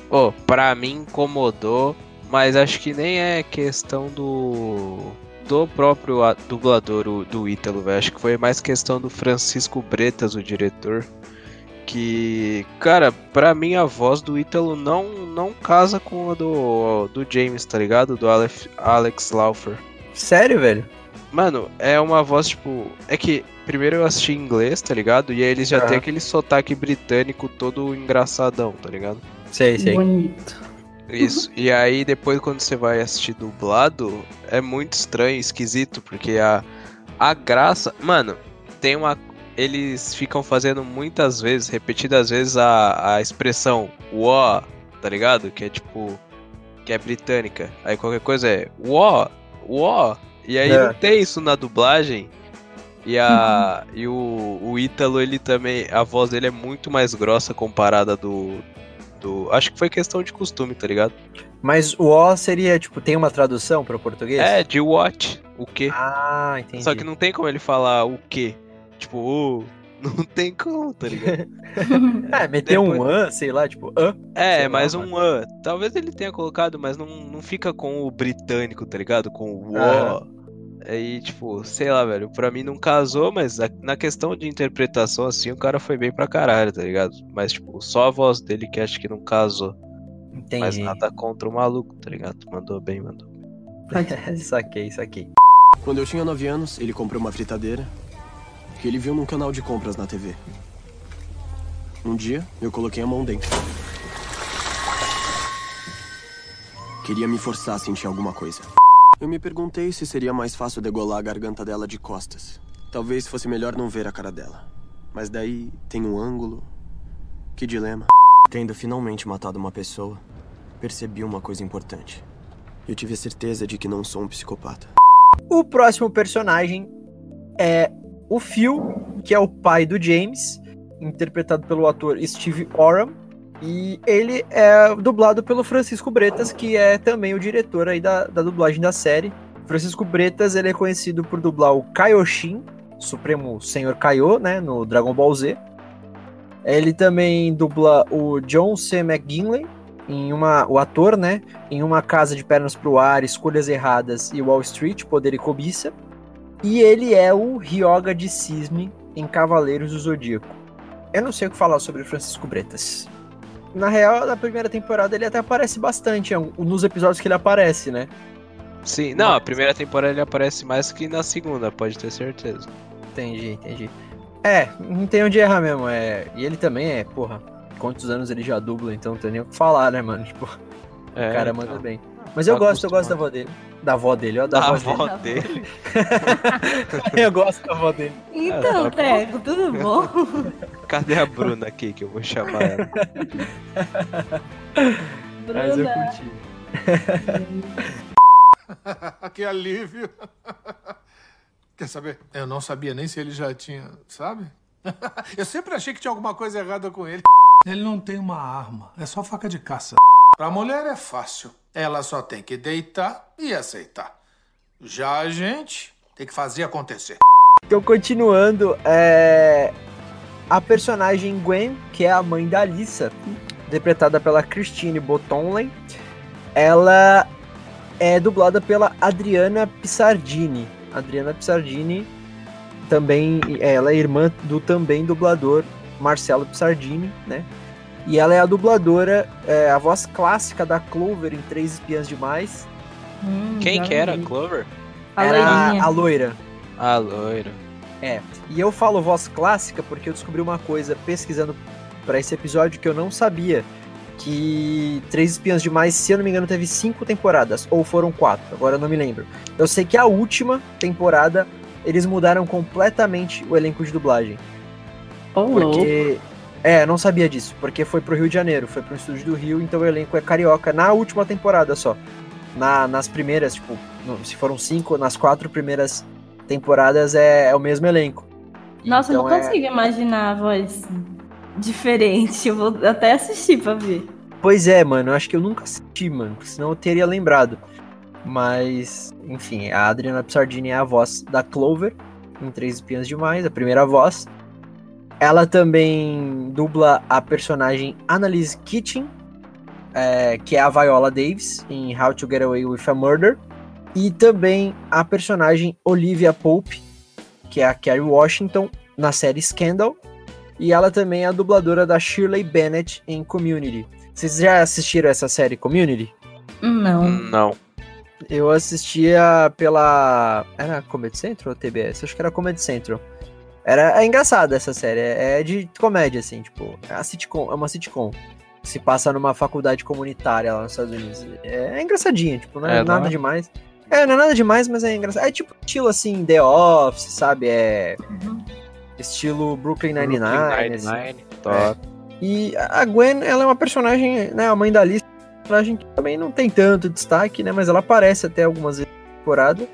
Pô, pra mim incomodou, mas acho que nem é questão do. do próprio dublador, do Ítalo, velho. Acho que foi mais questão do Francisco Bretas, o diretor. Que, cara, pra mim a voz do Ítalo não, não casa com a do, do James, tá ligado? Do Alex, Alex Laufer. Sério, velho? Mano, é uma voz tipo. É que primeiro eu assisti em inglês, tá ligado? E aí eles já tem aquele sotaque britânico todo engraçadão, tá ligado? Sei, sei. Bonito. Isso. E aí depois quando você vai assistir dublado, é muito estranho, esquisito, porque a, a graça. Mano, tem uma. Eles ficam fazendo muitas vezes, repetidas vezes, a, a expressão uó, tá ligado? Que é tipo. Que é britânica. Aí qualquer coisa é uó, uó. E aí É. não tem isso na dublagem. E, a, e o, o Ítalo, ele também. A voz dele é muito mais grossa comparada do, do. Acho que foi questão de costume, tá ligado? Mas o O seria, tipo, tem uma tradução para o português? É, de what? O quê? Ah, entendi. Só que não tem como ele falar o quê? Tipo, o. Não tem como, tá ligado? É, meter um Depois- an, sei lá, tipo, an. É, mais um an. Talvez ele tenha colocado, mas não, não fica com o britânico, tá ligado? Com o o. Aí, tipo, sei lá, velho. Pra mim não casou, mas a- na questão de interpretação, assim, o cara foi bem pra caralho, tá ligado? Mas, tipo, só a voz dele que acho que não casou. Entendi. Mas nada contra o maluco, tá ligado? Mandou bem, mandou. saquei, saquei. Quando eu tinha 9 anos, ele comprou uma fritadeira que ele viu num canal de compras na TV. Um dia, eu coloquei a mão dentro. Queria me forçar a sentir alguma coisa. Eu me perguntei se seria mais fácil degolar a garganta dela de costas. Talvez fosse melhor não ver a cara dela. Mas daí tem um ângulo. Que dilema. Tendo finalmente matado uma pessoa, percebi uma coisa importante. Eu tive a certeza de que não sou um psicopata. O próximo personagem é o Phil, que é o pai do James, interpretado pelo ator Steve Oram. E ele é dublado pelo Francisco Bretas, que é também o diretor aí da, da dublagem da série. Francisco Bretas, ele é conhecido por dublar o Kaioshin, Supremo Senhor Kaiô, né, no Dragon Ball Z. Ele também dubla o John C. McGinley, em uma, o ator, né, em Uma Casa de Pernas pro Ar, Escolhas Erradas e Wall Street, Poder e Cobiça. E ele é o Ryoga de Cisne em Cavaleiros do Zodíaco. Eu não sei o que falar sobre Francisco Bretas. Na real, na primeira temporada ele até aparece bastante, nos episódios que ele aparece, né? Sim, não, a primeira temporada ele aparece mais que na segunda, pode ter certeza. Entendi, entendi. É, não tem onde errar mesmo. É... E ele também é, porra, quantos anos ele já dubla, então não tem nem o que falar, né, mano? Tipo, É, o cara então. manda bem. Mas eu Tá gosto, eu gosto da avó dele. Da avó dele, ó, da Da dele. avó dele. eu gosto da avó dele. Então. Teco, tudo bom? Cadê a Bruna aqui que eu vou chamar ela? Mas eu Bruna, curti. que alívio. Quer saber? Eu não sabia nem se ele já tinha, sabe? Eu sempre achei que tinha alguma coisa errada com ele. Ele não tem uma arma, é só faca de caça. Pra mulher é fácil. Ela só tem que deitar e aceitar. Já a gente tem que fazer acontecer. Então, continuando, é... a personagem Gwen, que é a mãe da Alissa, interpretada pela Christine Botonley, ela é dublada pela Adriana Pissardini. Adriana Pissardini também, ela é irmã do também dublador Marcelo Pissardini, né? E ela é a dubladora, é, a voz clássica da Clover em Três Espiãs Demais. Hum, Quem que era? vi. Clover? A Era loirinha. a loira. A loira. É, e eu falo voz clássica porque eu descobri uma coisa pesquisando pra esse episódio que eu não sabia, que Três Espiãs Demais, se eu não me engano, teve cinco temporadas, ou foram quatro, agora eu não me lembro. Eu sei que a última temporada eles mudaram completamente o elenco de dublagem. Ô, louco. É, não sabia disso, porque foi pro Rio de Janeiro, foi pro estúdio do Rio, então o elenco é carioca na última temporada só. Na, nas primeiras, tipo, se foram cinco, nas quatro primeiras temporadas é, é o mesmo elenco. Nossa, eu Então não é- consigo imaginar a voz diferente. Eu vou até assistir pra ver. Pois é, mano, eu acho que eu nunca assisti, mano, porque senão eu teria lembrado. Mas, enfim, a Adriana Psardini é a voz da Clover em Três Espiãs Demais, a primeira voz. Ela também dubla a personagem Annalise Kitchen, é, que é a Viola Davis em How to Get Away with a Murder. E também a personagem Olivia Pope, que é a Kerry Washington na série Scandal. E ela também é a dubladora da Shirley Bennett em Community. Vocês já assistiram essa série Community? Não. Não. Eu assistia pela. Era Comedy Central ou TBS? Acho que era Comedy Central. Era, é engraçada essa série, é, é de comédia, assim, tipo, é, a sitcom, é uma sitcom. Se passa numa faculdade comunitária lá nos Estados Unidos. É, é engraçadinha, tipo, não é, É, não nada é? demais. É, não é nada demais, mas é engraçado. É tipo estilo assim, The Office, sabe? É. Estilo Brooklyn Nine-Nine. Brooklyn assim. Top. E a Gwen, ela é uma personagem, né, a mãe da Alice, uma personagem que também não tem tanto destaque, né, mas ela aparece até algumas vezes na temporada.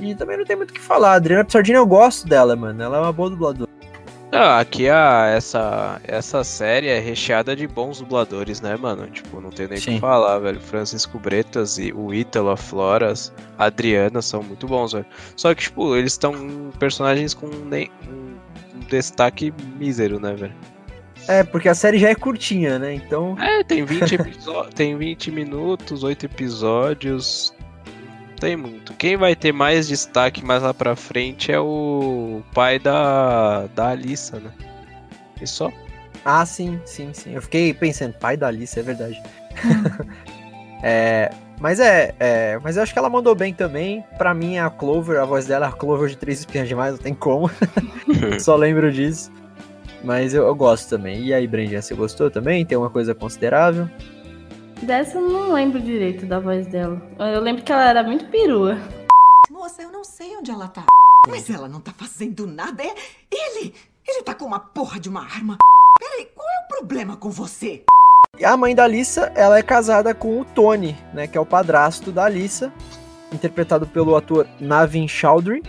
E também não tem muito o que falar. A Adriana Psardini, eu gosto dela, mano. Ela é uma boa dubladora. Ah, aqui a, essa, essa série é recheada de bons dubladores, né, mano? Tipo, não tem nem o que falar, velho. Francisco Bretas e o Ítalo, a Floras, a Adriana são muito bons, velho. Só que, tipo, eles estão personagens com nem, um, um destaque mísero, né, velho? É, porque a série já é curtinha, né? Então. É, tem 20, episo- tem 20 minutos, 8 episódios. Tem muito. Quem vai ter mais destaque mais lá pra frente é o pai da, da Alissa, né? E só. Ah, sim, sim, sim. Eu fiquei pensando, pai da Alice, é verdade. é. Mas é, é, mas eu acho que ela mandou bem também. Pra mim, a Clover, a voz dela é a Clover de Três Espinhas Demais, não tem como. Só lembro disso. Mas eu, eu gosto também. E aí, Brandinha, você gostou também? Tem uma coisa considerável? Dessa eu não lembro direito da voz dela. Eu lembro que ela era muito perua. Moça, eu não sei onde ela tá. Mas ela não tá fazendo nada. É ele! Ele tá com uma porra de uma arma. Peraí, qual é o problema com você? E a mãe da Alissa, ela é casada com o Tony, né? Que é o padrasto da Alissa. Interpretado pelo ator Navin Chowdhury.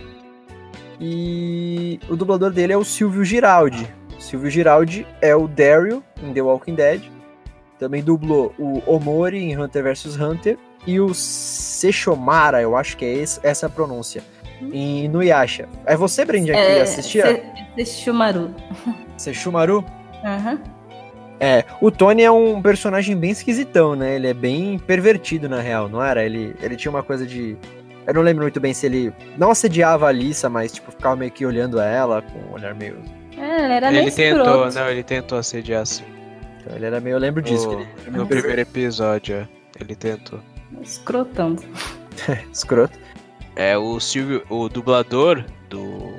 E o dublador dele é o Silvio Giraldi. Silvio Giraldi é o Daryl em The Walking Dead. Também dublou o Omori em Hunter vs Hunter. E o Sechomara, eu acho que é esse- essa a pronúncia. Em Inuyasha. É você, Brendia, que assistia? Se- Sesshomaru. Sechumaru? Aham. É, o Tony é um personagem bem esquisitão, né? Ele é bem pervertido, na real, não era? Ele, ele tinha uma coisa de. Eu não lembro muito bem se ele não assediava a Alissa, mas, tipo, ficava meio que olhando ela com um olhar meio. É, ele era meio ele tentou, escroto. não, ele tentou assediar assim. Então, ele era meio. Eu lembro disso. que No, ele era no primeiro episódio, é. Ele tentou. Escrotando. escroto. É, o Silvio, o dublador do,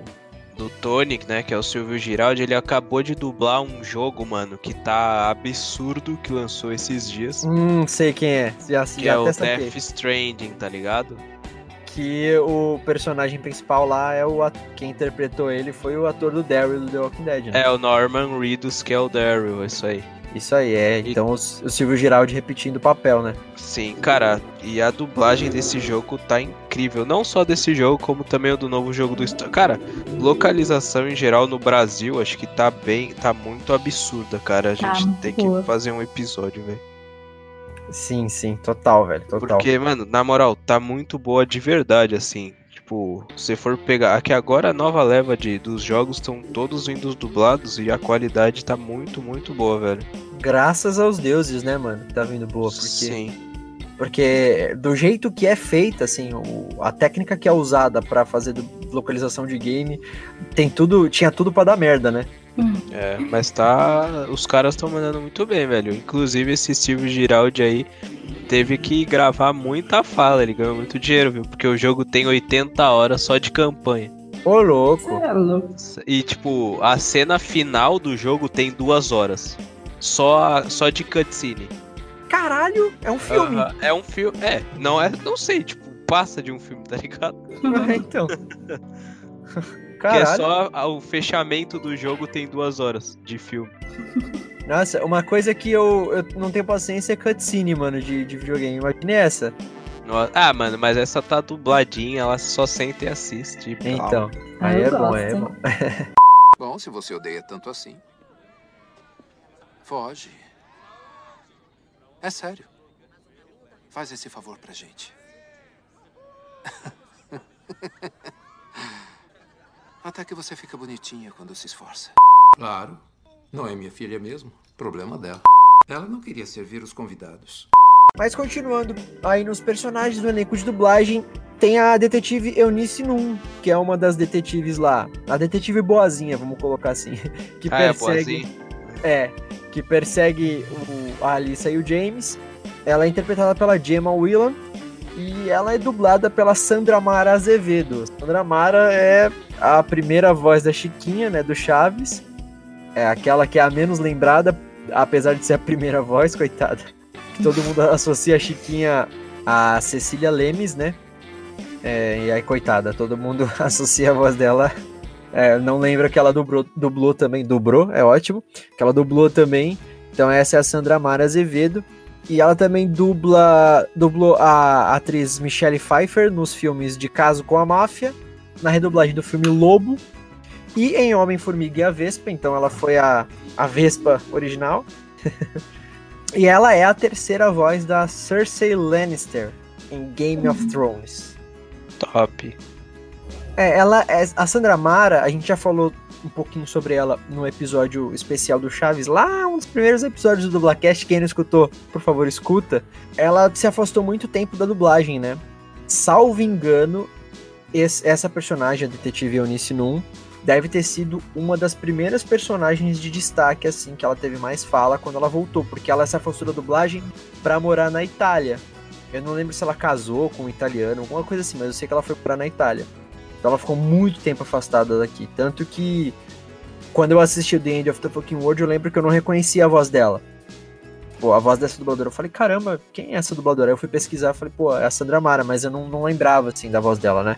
do Tony, né, que é o Silvio Giraldi, ele acabou de dublar um jogo, mano, que tá absurdo, que lançou esses dias. Hum, sei quem é. Já, Que já é o. Death Stranding, tá ligado? Que o personagem principal lá é o. at- Quem interpretou ele foi o ator do Daryl do The Walking Dead, né? É, o Norman Reedus, que é o Daryl, isso aí. Isso aí, é. Então o, o Silvio Giraldi repetindo o papel, né? Sim, cara, e a dublagem desse jogo tá incrível. Não só desse jogo, como também o do novo jogo do Star. Cara, localização em geral no Brasil, acho que tá bem, tá muito absurda, cara. A Tá gente muito tem boa. que fazer um episódio, velho. Sim, sim, total, velho. Total. Porque, mano, na moral, tá muito boa de verdade, assim. Tipo, se for pegar. Aqui agora a nova leva de, dos jogos estão todos vindo dublados e a qualidade tá muito, muito boa, velho. Graças aos deuses, né, mano? Tá vindo boa. Porque, Sim. porque do jeito que é feita, assim, o- a técnica que é usada pra fazer localização de game, tem tudo, tinha tudo pra dar merda, né? É, mas tá. Os caras estão mandando muito bem, velho. Inclusive esse Silvio Giraldi aí teve que gravar muita fala, ele ganhou muito dinheiro, viu? Porque o jogo tem 80 horas só de campanha. Ô, louco. É louco. E tipo, a cena final do jogo tem duas horas. só, só de cutscene. Caralho, é um filme. Aham, É um filme. É, não é. Não sei, tipo, passa de um filme, tá ligado? É, então. Que é Caralho. só o fechamento do jogo tem duas horas de filme. Nossa, uma coisa que eu, eu não tenho paciência é cutscene, mano, de, de videogame. Imagine essa. Nossa- Ah, mano, mas essa tá dubladinha, ela só senta e assiste. Então. Ah, Aí eu é bom, gosto. é bom. Bom, se você odeia tanto assim. Foge. É sério. Faz esse favor pra gente. Até que você fica bonitinha quando se esforça. Claro. Não é minha filha mesmo. Problema dela. Ela não queria servir os convidados. Mas continuando aí nos personagens do elenco de dublagem, tem a detetive Eunice Num, que é uma das detetives lá. A detetive boazinha, vamos colocar assim. Que Ah, é, persegue. boazinha. É, que persegue o, a Alissa e o James. Ela é interpretada pela Gemma Whelan e ela é dublada pela Sandra Mara Azevedo. Sandra Mara é a primeira voz da Chiquinha, né, do Chaves. É aquela que é a menos lembrada, apesar de ser a primeira voz, coitada. Que todo mundo associa a Chiquinha a Cecília Lemes, né? É, e aí, coitada, todo mundo associa a voz dela é, não lembra que ela dublou, dublou também, dublou, é ótimo, que ela dublou também. Então essa é a Sandra Mara Azevedo. E ela também dubla, dublou a atriz Michelle Pfeiffer nos filmes De Caso com a Máfia, na redublagem do filme Lobo e em Homem-Formiga e a Vespa. Então ela foi a, a Vespa original. e ela é a terceira voz da Cersei Lannister em Game of Thrones. Top. É, ela é, a Sandra Mara, a gente já falou um pouquinho sobre ela no episódio especial do Chaves, lá um dos primeiros episódios do Dublacast, quem não escutou, por favor, escuta. Ela se afastou muito tempo da dublagem, né? Salvo engano, esse- essa personagem, a detetive Eunice Num, deve ter sido uma das primeiras personagens de destaque, assim, que ela teve mais fala quando ela voltou, porque ela se afastou da dublagem pra morar na Itália. Eu não lembro se ela casou com um italiano, alguma coisa assim, mas eu sei que ela foi morar na Itália. Então ela ficou muito tempo afastada daqui. Tanto que quando eu assisti o The End of the Fucking World, eu lembro que eu não reconhecia a voz dela. Pô, a voz dessa dubladora. Eu falei, caramba, quem é essa dubladora? Aí eu fui pesquisar, falei, pô, é a Sandra Mara, mas eu não, não lembrava, assim, da voz dela, né?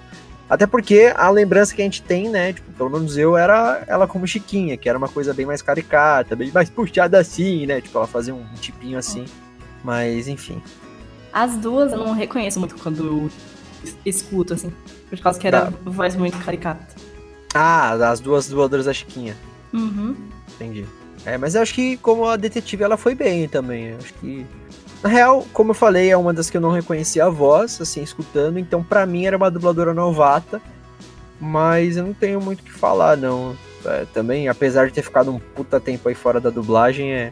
Até porque a lembrança que a gente tem, né, tipo, pelo menos eu, era ela como Chiquinha, que era uma coisa bem mais caricata, bem mais puxada assim, né? Tipo, ela fazia um tipinho assim. Mas, enfim. As duas eu não reconheço muito quando escuto, assim. Por causa que era voz muito caricata. Ah, as duas dubladoras da Chiquinha. Uhum. Entendi. É, mas eu acho que como a detetive ela foi bem também. Eu acho que. Na real, como eu falei, é uma das que eu não reconhecia a voz, assim, escutando, então pra mim era uma dubladora novata. Mas eu não tenho muito o que falar, não. É, também, apesar de ter ficado um puta tempo aí fora da dublagem, é,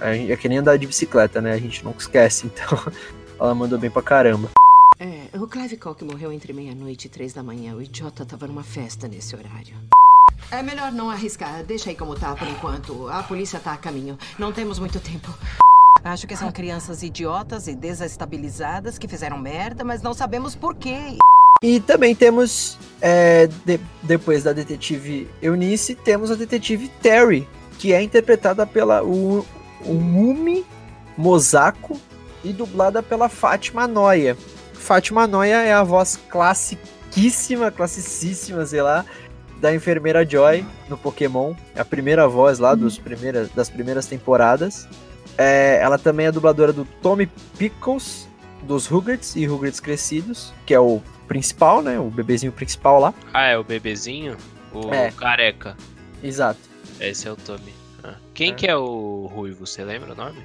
é, é que nem andar de bicicleta, né? A gente nunca esquece, então ela mandou bem pra caramba. É, o Clive Cock morreu entre meia-noite e três da manhã. O idiota tava numa festa nesse horário. É melhor não arriscar. Deixa aí como tá por enquanto. A polícia tá a caminho. Não temos muito tempo. Acho que são crianças idiotas e desestabilizadas que fizeram merda, mas não sabemos por quê. E também temos, é, de- depois da detetive Eunice, temos a detetive Terry, que é interpretada pela o, o Mumi Mosako e dublada pela Fátima Noia. Fátima Noia é a voz classiquíssima, classicíssima, sei lá, da enfermeira Joy no Pokémon. É a primeira voz lá dos primeiras, das primeiras temporadas. É, ela também é dubladora do Tommy Pickles, dos Rugrats e Rugrats Crescidos, que é o principal, né? O bebezinho principal lá. Ah, é o bebezinho? O É. careca. Exato. Esse é o Tommy. Ah. Quem É. que é o ruivo? Você lembra o nome?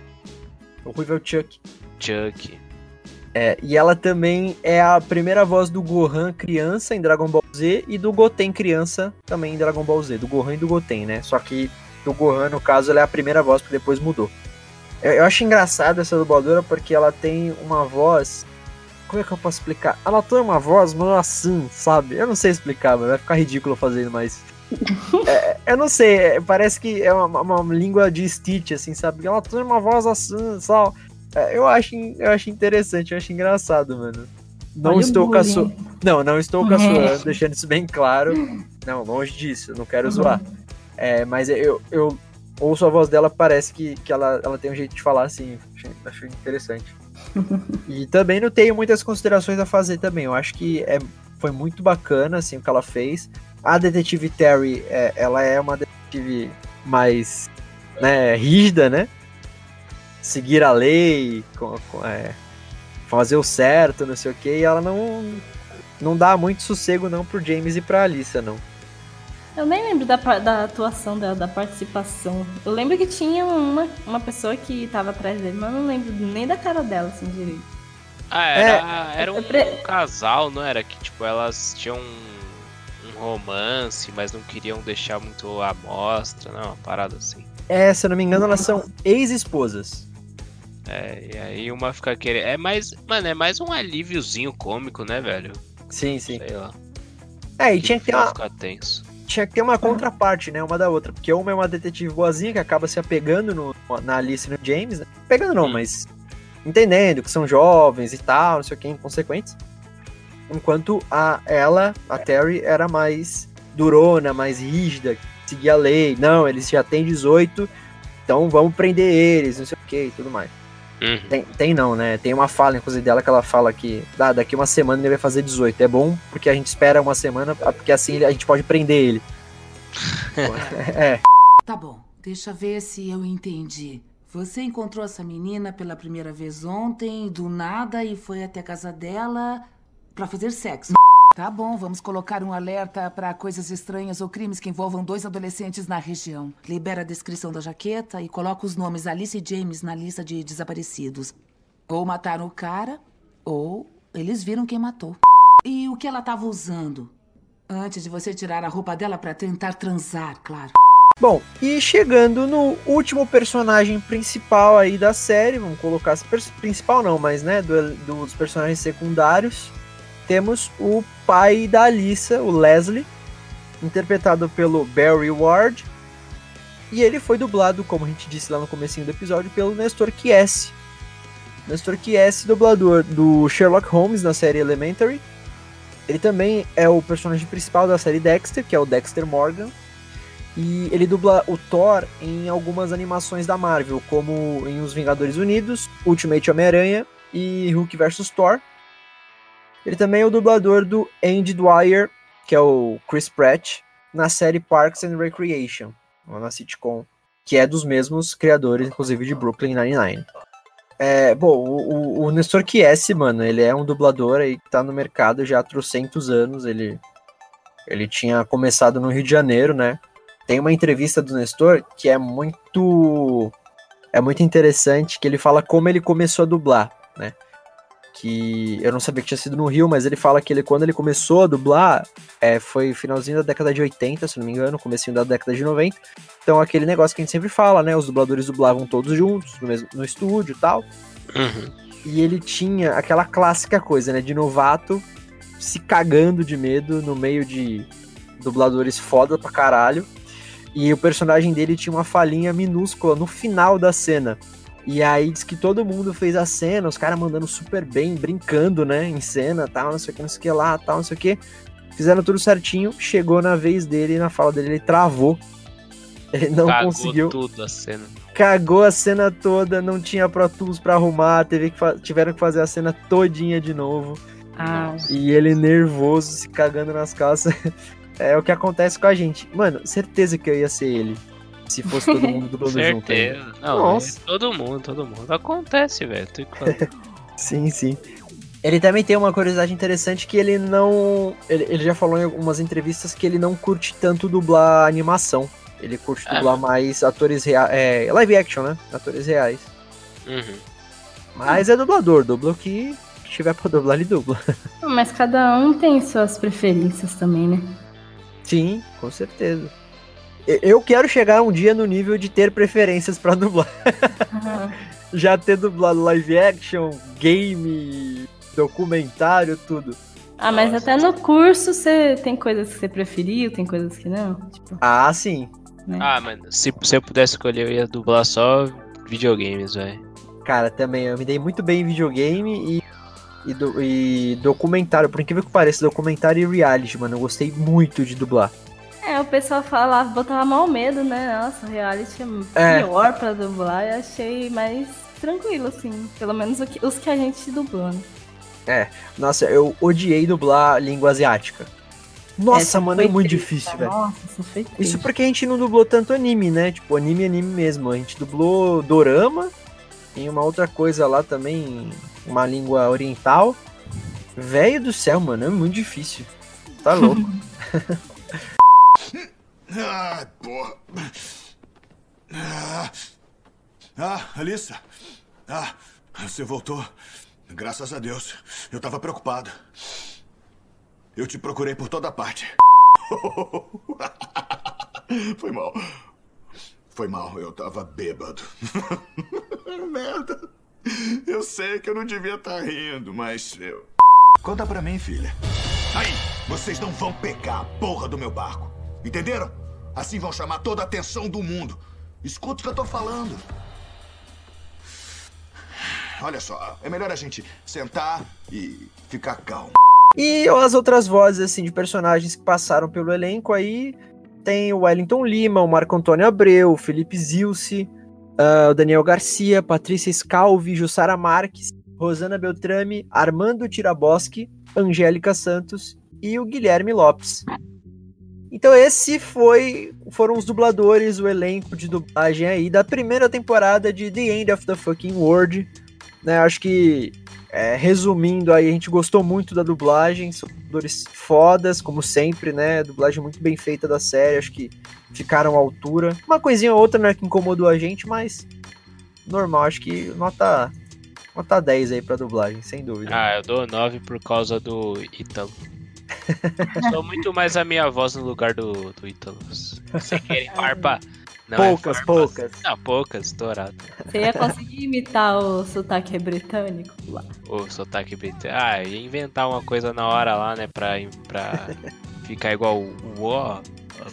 O Ruivo é o Chuck. Chuck. É, e ela também é a primeira voz do Gohan criança em Dragon Ball Z e do Goten criança também em Dragon Ball Z. Do Gohan e do Goten, né? Só que do Gohan, no caso, ela é a primeira voz, porque depois mudou. Eu, eu acho engraçado essa dubladora porque ela tem uma voz. Como é que eu posso explicar? Ela tem uma voz meio assim, sabe? Eu não sei explicar, mas vai ficar ridículo fazendo, mas. É, eu não sei, é, parece que é uma, uma língua de Stitch, assim, sabe? Ela tem uma voz assim, sabe? É, eu, acho, eu acho interessante, eu acho engraçado, mano. Não Olha estou caçoando. Não, não estou caçoando, deixando isso bem claro. Não, longe disso, não quero zoar. É, mas eu, eu ouço a voz dela, parece que, que ela, ela tem um jeito de falar assim. Achei, achei interessante. e também não tenho muitas considerações a fazer também. Eu acho que é, foi muito bacana assim, o que ela fez. A detetive Terry, é, ela é uma detetive mais né, rígida, né? Seguir a lei, com, com, é, fazer o certo, não sei o que, e ela não, não dá muito sossego não pro James e pra Alissa, não. Eu nem lembro da, da atuação dela, da participação. Eu lembro que tinha uma, uma pessoa que tava atrás dele, mas eu não lembro nem da cara dela, assim, direito. Ah, era, é, era um, pre... um, casal, não era? Que, tipo, elas tinham um, um romance, mas não queriam deixar muito a mostra, não, uma parada assim. É, se eu não me engano, elas são ex-esposas. É, e aí uma fica querendo. É mais. Mano, é mais um alíviozinho cômico, né, velho? Sim, sim. Sei lá. É, e tinha que ter uma. Ficar tenso. Tinha que ter uma contraparte, né? Uma da outra. Porque uma é uma detetive boazinha que acaba se apegando no, na Alice e no James, né? Pegando não, hum. mas entendendo que são jovens e tal, não sei o que, inconsequentes. Enquanto a ela, a Terry, era mais durona, mais rígida, seguia a lei. Não, eles já têm 18, então vamos prender eles, não sei o que e tudo mais. Uhum. Tem, tem, não, né? Tem uma fala, inclusive, dela que ela fala que ah, daqui uma semana ele vai fazer 18. É bom porque a gente espera uma semana, porque assim a gente pode prender ele. é. Tá bom, deixa ver se eu entendi. Você encontrou essa menina pela primeira vez ontem, do nada, e foi até a casa dela para fazer sexo. Tá bom, vamos colocar um alerta para coisas estranhas ou crimes que envolvam dois adolescentes na região. Libera a descrição da jaqueta e coloca os nomes Alice e James na lista de desaparecidos. Ou mataram o cara, ou eles viram quem matou. E o que ela estava usando? Antes de você tirar a roupa dela para tentar transar, claro. Bom, e chegando no último personagem principal aí da série, vamos colocar principal não, mas né, do, dos personagens secundários, temos o pai da Alissa, o Leslie, interpretado pelo Barry Ward. E ele foi dublado, como a gente disse lá no comecinho do episódio, pelo Nestor Chiesi. Nestor Chiesi, dublador do Sherlock Holmes na série Elementary. Ele também é o personagem principal da série Dexter, que é o Dexter Morgan. E ele dubla o Thor em algumas animações da Marvel, como em Os Vingadores Unidos, Ultimate Homem-Aranha e Hulk vs Thor. Ele também é o dublador do Andy Dwyer, que é o Chris Pratt, na série Parks and Recreation, na sitcom, que é dos mesmos criadores, inclusive, de Brooklyn Nine-Nine. É, bom, o, o Nestor Chiesi, mano, ele é um dublador aí que tá no mercado já há trocentos anos, ele, ele tinha começado no Rio de Janeiro, né? Tem uma entrevista do Nestor que é muito é muito interessante, que ele fala como ele começou a dublar, né? Que eu não sabia que tinha sido no Rio, mas ele fala que ele, quando ele começou a dublar, é, foi finalzinho da década de 80, se não me engano, comecinho da década de 90. Então aquele negócio que a gente sempre fala, né? Os dubladores dublavam todos juntos, no, mesmo, no estúdio e tal. Uhum. E ele tinha aquela clássica coisa, né? De novato se cagando de medo no meio de dubladores foda pra caralho. E o personagem dele tinha uma falinha minúscula no final da cena e aí diz que todo mundo fez a cena, os caras mandando super bem, brincando, né, em cena, tal, não sei o que, não sei o que lá, tal, não sei o que. Fizeram tudo certinho, chegou na vez dele, na fala dele, ele travou. Ele não Cagou conseguiu. tudo a cena. Cagou a cena toda, não tinha Pro Tools pra arrumar, teve que tiveram que fazer a cena todinha de novo. Ah. E ele nervoso, se cagando nas calças. é o que acontece com a gente. Mano, certeza que eu ia ser ele. Se fosse todo mundo dublando junto. Aí. Não, Nossa. É todo mundo, todo mundo. Acontece, velho. sim, sim. Ele também tem uma curiosidade interessante que ele não. Ele, ele, já falou em algumas entrevistas que ele não curte tanto dublar animação. Ele curte é. dublar mais atores reais. É, live action, né? Atores reais. Uhum. Mas é dublador, dubla o que tiver pra dublar, ele dubla. Mas cada um tem suas preferências também, né? Sim, com certeza. Eu quero chegar um dia no nível de ter preferências para dublar. Uhum. Já ter dublado live action, game, documentário, tudo. Ah, mas até no curso você tem coisas que você preferiu, tem coisas que não. Tipo... Ah, sim. Né? Ah, mano, se, se eu pudesse escolher, eu ia dublar só videogames, velho. Cara, também, eu me dei muito bem em videogame e, e, do, e documentário. Por incrível que pareça, documentário e reality, mano. Eu gostei muito de dublar. É, É, o pessoal fala, botava mal medo, né? Nossa, o reality é, É. pior pra dublar. Eu achei mais tranquilo, assim. Pelo menos os que a gente dublou. né? É, nossa, eu odiei dublar língua asiática. Nossa, Essa mano, é muito triste, difícil, velho. Nossa, isso foi Isso triste. porque a gente não dublou tanto anime, né? Tipo, anime, anime mesmo. A gente dublou dorama, tem uma outra coisa lá também, uma língua oriental. Velho do céu, mano, é muito difícil. Tá louco. Ah, porra. Ah, ah, Alissa. Ah, você voltou. Graças a Deus. Eu tava preocupado. Eu te procurei por toda parte. Foi mal. Foi mal, eu tava bêbado. Merda. Eu sei que eu não devia estar rindo, mas eu. Conta pra mim, filha. Aí, vocês não vão pegar a porra do meu barco. Entenderam? Assim vão chamar toda a atenção do mundo. Escuta o que eu tô falando. Olha só, é melhor a gente sentar e ficar calmo. E as outras vozes, assim, de personagens que passaram pelo elenco aí, tem o Wellington Lima, o Marco Antônio Abreu, o Felipe Zilce, ah, o Daniel Garcia, Patrícia Scalvi, Jussara Marques, Rosana Beltrame, Armando Tiraboski, Angélica Santos e o Guilherme Lopes. Então esse foi foram os dubladores, o elenco de dublagem aí da primeira temporada de The End of the Fucking World. Né, acho que é, resumindo aí, a gente gostou muito da dublagem, são dubladores fodas, como sempre, né? Dublagem muito bem feita da série, acho que ficaram à altura. Uma coisinha ou outra, né, que incomodou a gente, mas normal, acho que nota, nota 10 aí pra dublagem, sem dúvida. Ah, eu dou 9 por causa do Ítalo. Sou muito mais a minha voz no lugar do, do Ítalo. Sem querer farpa. Não é poucas, farpa. poucas. Não, poucas, estourado. Você ia conseguir imitar o sotaque britânico lá. O sotaque britânico. Ah, ia inventar uma coisa na hora lá, né? Pra, pra ficar igual o ó.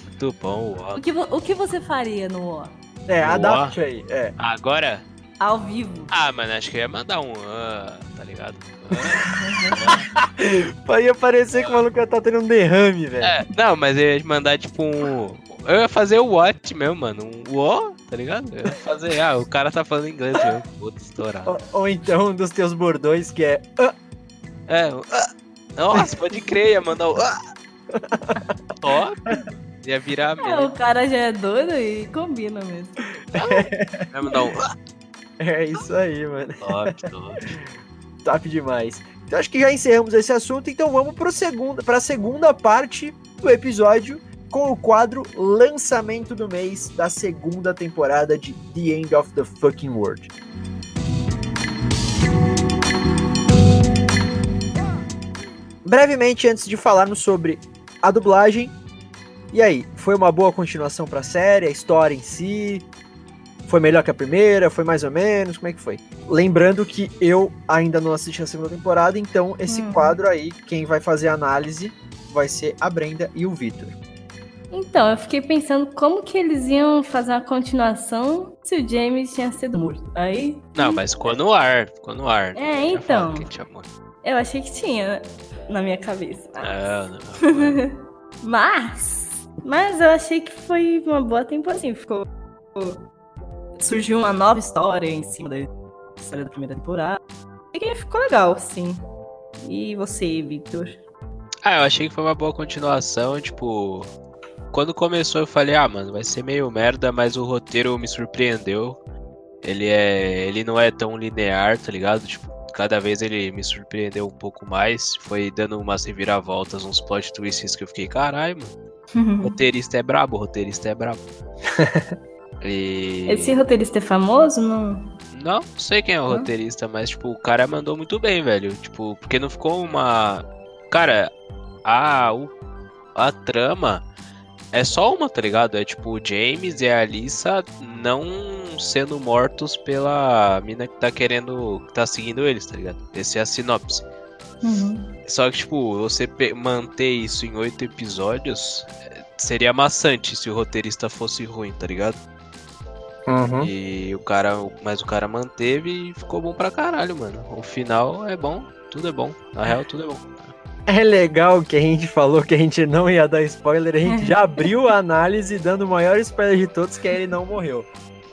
Muito bom, o ó. O que, o que você faria no O? É, O adapte aí, é. Agora? Ao vivo? Ah, mano, acho que eu ia mandar um ah, tá ligado? Ia parecer que o maluco ia tá tendo um derrame, velho. É, não, mas eu ia mandar tipo um. Eu ia fazer o what mesmo, mano. Um ó, tá ligado? Eu ia fazer. Ah, o cara tá falando inglês mesmo. Puta, estourado. Ou, ou então um dos teus bordões que é. "Ah". É, um, ah. Nossa, pode crer, ia mandar o. Ah. Top. Ia virar É, meme. o cara já é doido e combina mesmo. Ia mandar um. É isso aí, mano. Top, top. Top demais. Então acho que já encerramos esse assunto, então vamos para segunda, a segunda parte do episódio com o quadro lançamento do mês da segunda temporada de The End of the Fucking World. Brevemente, antes de falarmos sobre a dublagem, e aí, foi uma boa continuação para a série, a história em si? Foi melhor que a primeira? Foi mais ou menos? Como é que foi? Lembrando que eu ainda não assisti a segunda temporada, então esse Hum. quadro aí, quem vai fazer a análise vai ser a Brenda e o Vitor. Então, eu fiquei pensando como que eles iam fazer uma continuação se o James tinha sido morto. Aí, Não, mas ficou no ar. Ficou no ar. É, então. eu achei que tinha né, na minha cabeça. Não, não. Mas, mas eu achei que foi uma boa temporada, assim, ficou... Surgiu uma nova história em cima da história da primeira temporada. E que ficou legal, sim. E você, Victor? Ah, eu achei que foi uma boa continuação, tipo. Quando começou eu falei, ah, mano, vai ser meio merda, mas o roteiro me surpreendeu. Ele é. Ele não é tão linear, tá ligado? Tipo, cada vez ele me surpreendeu um pouco mais. Foi dando umas reviravoltas, uns plot twists que eu fiquei, caralho, mano. roteirista é brabo, roteirista é brabo. E... Esse roteirista é famoso? Não. Não, não sei quem é o roteirista, mas, tipo, o cara mandou muito bem, velho. Tipo, porque não ficou uma. Cara, a, a trama é só uma, tá ligado? É tipo o James e a Alissa não sendo mortos pela mina que tá querendo. que tá seguindo eles, tá ligado? Essa é a sinopse. Só que, tipo, você manter isso em oito episódios eh, seria maçante se o roteirista fosse ruim, tá ligado? E o cara, mas o cara manteve e ficou bom pra caralho, mano. O final é bom, tudo é bom. Na real, tudo é bom. É legal que a gente falou que a gente não ia dar spoiler, a gente já abriu a análise dando o maior spoiler de todos, que é ele não morreu.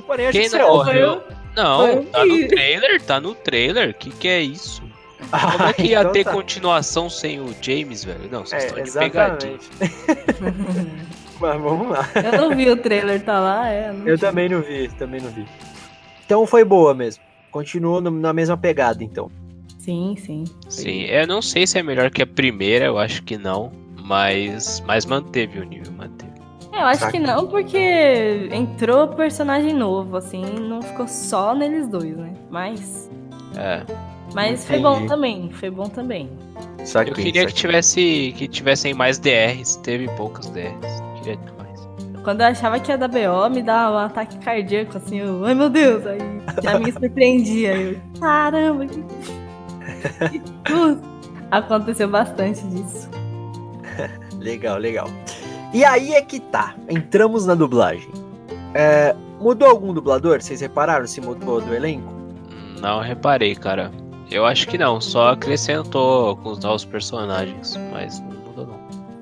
Porém, acho Quem que não isso é óbvio. morreu? Não, Foi tá no trailer, tá no trailer. Que que é isso? Como é que ia então ter tá. continuação sem o James, velho? Não, vocês É, estão de pegadinha. Mas vamos lá. Eu não vi o trailer, tá lá, é. não Eu tinha. também não vi, também não vi. Então foi boa mesmo. Continuou na mesma pegada, então. Sim, sim. Sim, eu não sei se é melhor que a primeira, eu acho que não. Mas, mas manteve o nível, manteve. É, Eu acho que não, porque entrou personagem novo, assim, não ficou só neles dois, né? Mas. É. Mas foi bom também, foi bom também. eu queria que tivesse que tivessem mais DRs, teve poucas DRs. Queria mais. Quando eu achava que ia dar BO, me dava um ataque cardíaco, assim, eu, ai meu Deus, aí já me surpreendia. Eu, caramba, que. que tudo. Aconteceu bastante disso. Legal, legal. E aí é que tá. Entramos na dublagem. É, mudou algum dublador? Vocês repararam se mudou do elenco? Não reparei, cara. Eu acho que não, só acrescentou com os novos personagens, mas.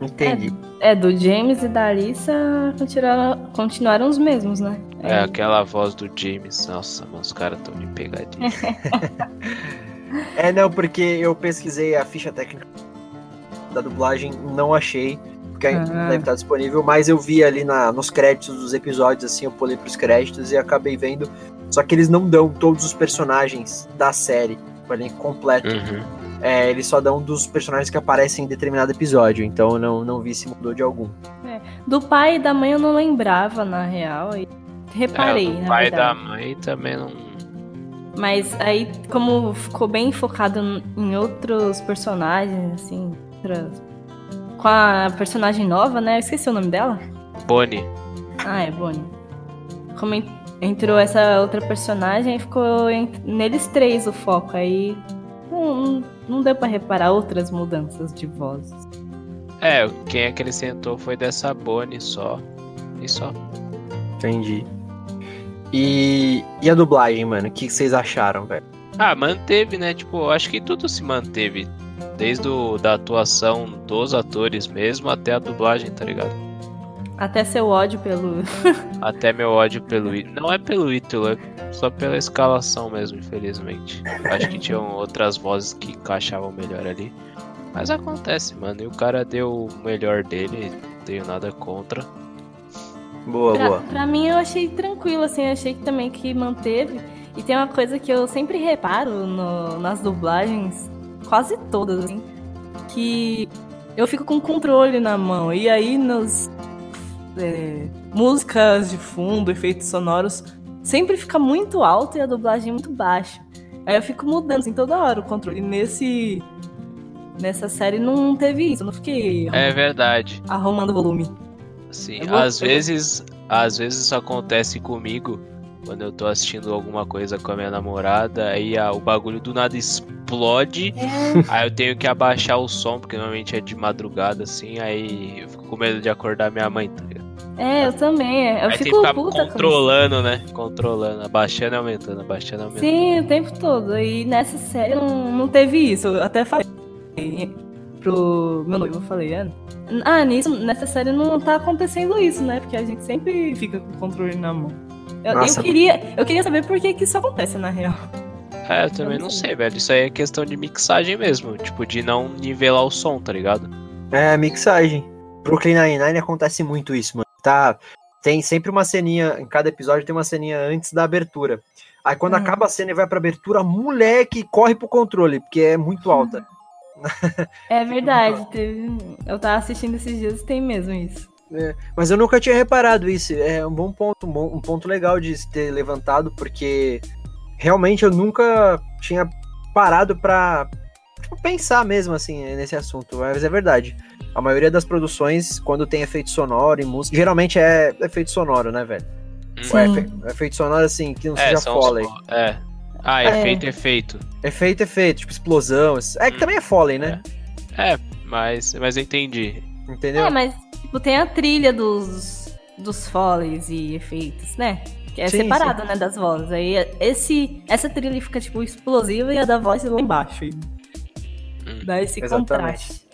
Entendi. É, do James e da Alissa continuaram, continuaram os mesmos, né? É, aquela voz do James, nossa, mano, os caras tão de pegadinha. É, não, porque eu pesquisei a ficha técnica da dublagem, não achei, porque ainda Ah. deve estar disponível, mas eu vi ali na, nos créditos dos episódios, assim, eu pulei pros créditos e acabei vendo. Só que eles não dão todos os personagens da série, o elenco completo. Uhum. É, eles só dão dos personagens que aparecem em determinado episódio, então eu não, não vi se mudou de algum. É. Do pai e da mãe eu não lembrava, na real. E reparei, é, o na pai verdade. da mãe também não. Mas aí, como ficou bem focado em outros personagens, assim, outras- com a personagem nova, né? Eu esqueci o nome dela. Bonnie. Ah, é Bonnie. Como en- entrou essa outra personagem, ficou neles três o foco. Aí não, não- deu pra reparar outras mudanças de vozes. É, quem acrescentou foi dessa Bonnie só. E só. Entendi. E, e a dublagem, mano? O que vocês acharam, velho? Ah, manteve, né? Tipo, acho que tudo se manteve. Desde o, da atuação dos atores mesmo até a dublagem, tá ligado? Até seu ódio pelo. Até meu ódio pelo Ítalo. Não é pelo Ítalo, é só pela escalação mesmo, infelizmente. Acho que tinham outras vozes que encaixavam melhor ali. Mas acontece, mano. E o cara deu o melhor dele, não tenho nada contra. Boa, Pra, boa. pra mim eu achei tranquilo, assim, eu achei que também que manteve. E tem uma coisa que eu sempre reparo no- nas dublagens, quase todas, assim, que eu fico com o controle na mão. E aí nos é, músicas de fundo, efeitos sonoros, sempre fica muito alto e a dublagem muito baixa. Aí eu fico mudando assim toda hora o controle. E nesse. Nessa série não teve isso, eu não fiquei É verdade. arrumando o volume. Sim, vou- às vezes, às vezes isso acontece comigo quando eu tô assistindo alguma coisa com a minha namorada, aí a- o bagulho do nada explode, aí eu tenho que abaixar o som, porque normalmente é de madrugada, assim, aí eu fico com medo de acordar minha mãe, tá ligado? É, eu também. Eu aí tem que fico ficar puta com isso. controlando, né? Controlando, abaixando e aumentando, abaixando e aumentando. Sim, o tempo todo. E nessa série não, não teve isso. Eu até falei pro meu noivo, eu falei, ah, ah, nisso, nessa série não tá acontecendo isso, né? Porque a gente sempre fica com o controle na mão. Eu, eu queria, eu queria saber por que, que isso acontece, na real. É, eu também não sei, velho. Isso aí é questão de mixagem mesmo, tipo, de não nivelar o som, tá ligado? É, mixagem. Brooklyn Nine-Nine acontece muito isso, mano. Tá, tem sempre uma ceninha, em cada episódio tem uma ceninha antes da abertura. Aí quando acaba a cena e vai pra abertura, moleque corre pro controle, porque é muito alta. É verdade. teve- eu tava assistindo esses dias e tem mesmo isso. É, mas eu nunca tinha reparado isso. É um bom ponto, um, bom- um ponto legal de se ter levantado, porque realmente eu nunca tinha parado pra pensar mesmo assim nesse assunto. Mas é verdade. A maioria das produções, quando tem efeito sonoro e música, geralmente é efeito sonoro, né, velho? Sim. É, efe- efeito sonoro assim, que não É, seja Foley. fo- É. Ah, É. efeito, efeito. Efeito, efeito, tipo explosão. É que também é Foley, né? É, mas, mas eu entendi. Entendeu? É, mas tipo, tem a trilha dos, dos foleys e efeitos, né? Que é Sim, separado, sim. né, das vozes. Aí esse, essa trilha fica, tipo, explosiva e a da voz lá embaixo. E dá esse Exatamente. contraste.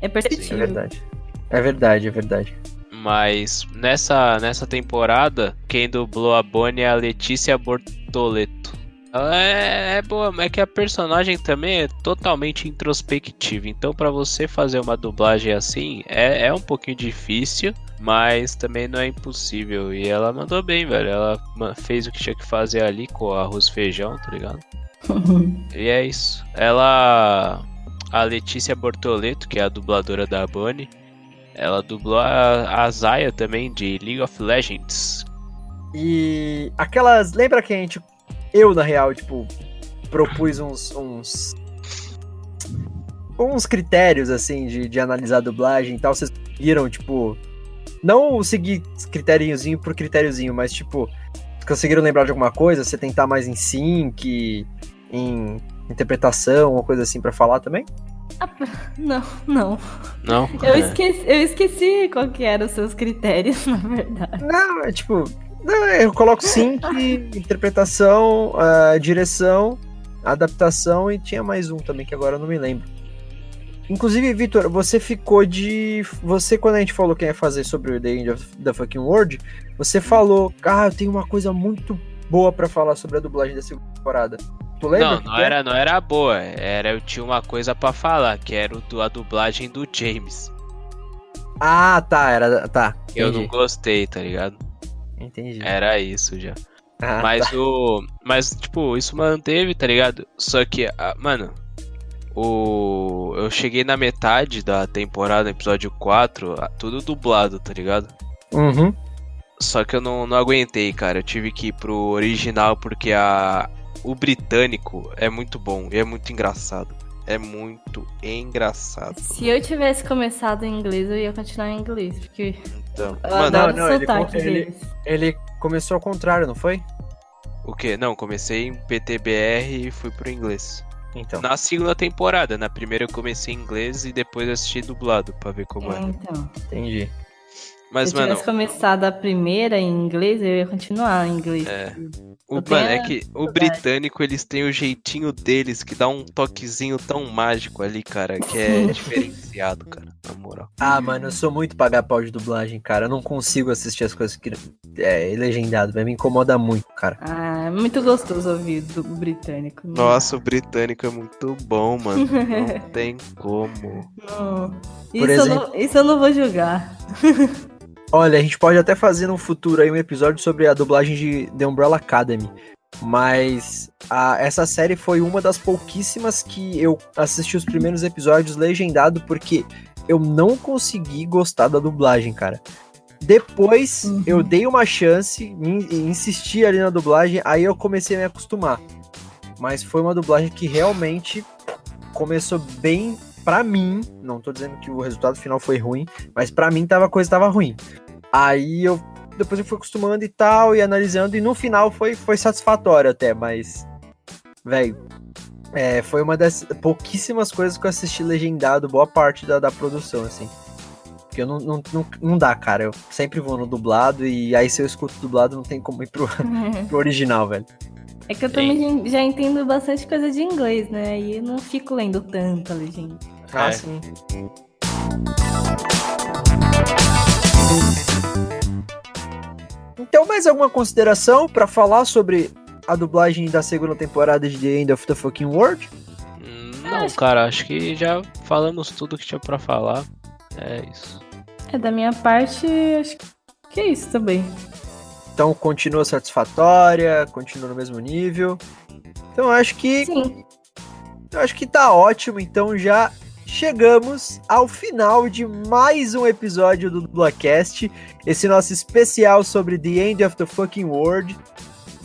É perceptível. É verdade. É verdade, é verdade. Mas nessa, nessa temporada, quem dublou a Bonnie é a Letícia Bortoleto. Ela é, é boa, mas é que a personagem também é totalmente introspectiva. Então, para você fazer uma dublagem assim, é, é um pouquinho difícil, mas também não é impossível. E ela mandou bem, velho. Ela fez o que tinha que fazer ali com arroz e feijão, tá ligado? e é isso. Ela. A Letícia Bortoleto, que é a dubladora da Bonnie, ela dublou a, a Zaya também de League of Legends. E aquelas. Lembra que a gente. Eu, na real, tipo, propus uns. uns uns critérios, assim, de, de analisar a dublagem e tal. Vocês viram, tipo. Não seguir critériozinho por critériozinho, mas, tipo, conseguiram lembrar de alguma coisa? Você tentar mais em sync, em interpretação, ou coisa assim para falar também? Ah, não, não. Não? Eu, é. esqueci, eu esqueci qual que eram os seus critérios, na verdade. Não, é tipo. Não, eu coloco sync, interpretação, uh, direção, adaptação e tinha mais um também que agora eu não me lembro. Inclusive, Vitor, você ficou de. Você, quando a gente falou que ia fazer sobre o The End of the Fucking World, você falou, ah, eu tenho uma coisa muito boa para falar sobre a dublagem da segunda temporada. Tu lembra? Não, não era, não era boa. Era eu tinha uma coisa para falar, que era o, a dublagem do James. Ah, tá, era. Tá. Entendi. Eu não gostei, tá ligado? Entendi. Era isso já. Ah, mas tá. o. Mas, tipo, isso manteve, tá ligado? Só que, mano, o eu cheguei na metade da temporada, episódio 4, tudo dublado, tá ligado? Uhum. Só que eu não, não aguentei, cara. Eu tive que ir pro original porque a o britânico é muito bom e é muito engraçado. É muito engraçado. Se eu tivesse começado em inglês, eu ia continuar em inglês, porque então, eu mano, adoro não, não, ele, ele, ele começou ao contrário, não foi? O que? Não, comecei em PTBR e fui pro inglês. Então. Na segunda temporada. Na primeira eu comecei em inglês e depois assisti dublado pra ver como é. Então. Entendi. Mas, Se eu tivesse mano, começado a primeira em inglês, eu ia continuar em inglês. É. O, mano, é que o britânico, eles têm o jeitinho deles que dá um toquezinho tão mágico ali, cara, que é diferenciado, cara, na moral. Ah, mano, eu sou muito pagar pau de dublagem, cara. Eu não consigo assistir as coisas que é legendado, mas me incomoda muito, cara. Ah, é muito gostoso ouvir do britânico. Né? Nossa, o britânico é muito bom, mano. Não tem como. Não. Isso, exemplo... eu não, isso eu não vou julgar. Olha, a gente pode até fazer no futuro aí um episódio sobre a dublagem de The Umbrella Academy. Mas a, essa série foi uma das pouquíssimas que eu assisti os primeiros episódios legendado porque eu não consegui gostar da dublagem, cara. Depois uhum. eu dei uma chance, insisti ali na dublagem, aí eu comecei a me acostumar. Mas foi uma dublagem que realmente começou bem para mim, não tô dizendo que o resultado final foi ruim, mas para mim tava, a coisa tava ruim. Aí eu depois eu fui acostumando e tal, e analisando, e no final foi, foi satisfatório até, mas. Velho, é, foi uma das pouquíssimas coisas que eu assisti legendado, boa parte da, da produção, assim. Porque eu não, não, não, não dá, cara. Eu sempre vou no dublado, e aí se eu escuto dublado, não tem como ir pro, pro original, velho. É que eu também já entendo bastante coisa de inglês, né? E eu não fico lendo tanto a legenda. Ah, é. Então, mais alguma consideração para falar sobre a dublagem da segunda temporada de The End of the Fucking World? Não, cara, acho que já falamos tudo que tinha para falar. É isso. É, da minha parte, acho que é isso também. Então, continua satisfatória, continua no mesmo nível. Então, acho que. Sim. Eu acho que tá ótimo. Então, já chegamos ao final de mais um episódio do Dublacast, esse nosso especial sobre The End of the Fucking World.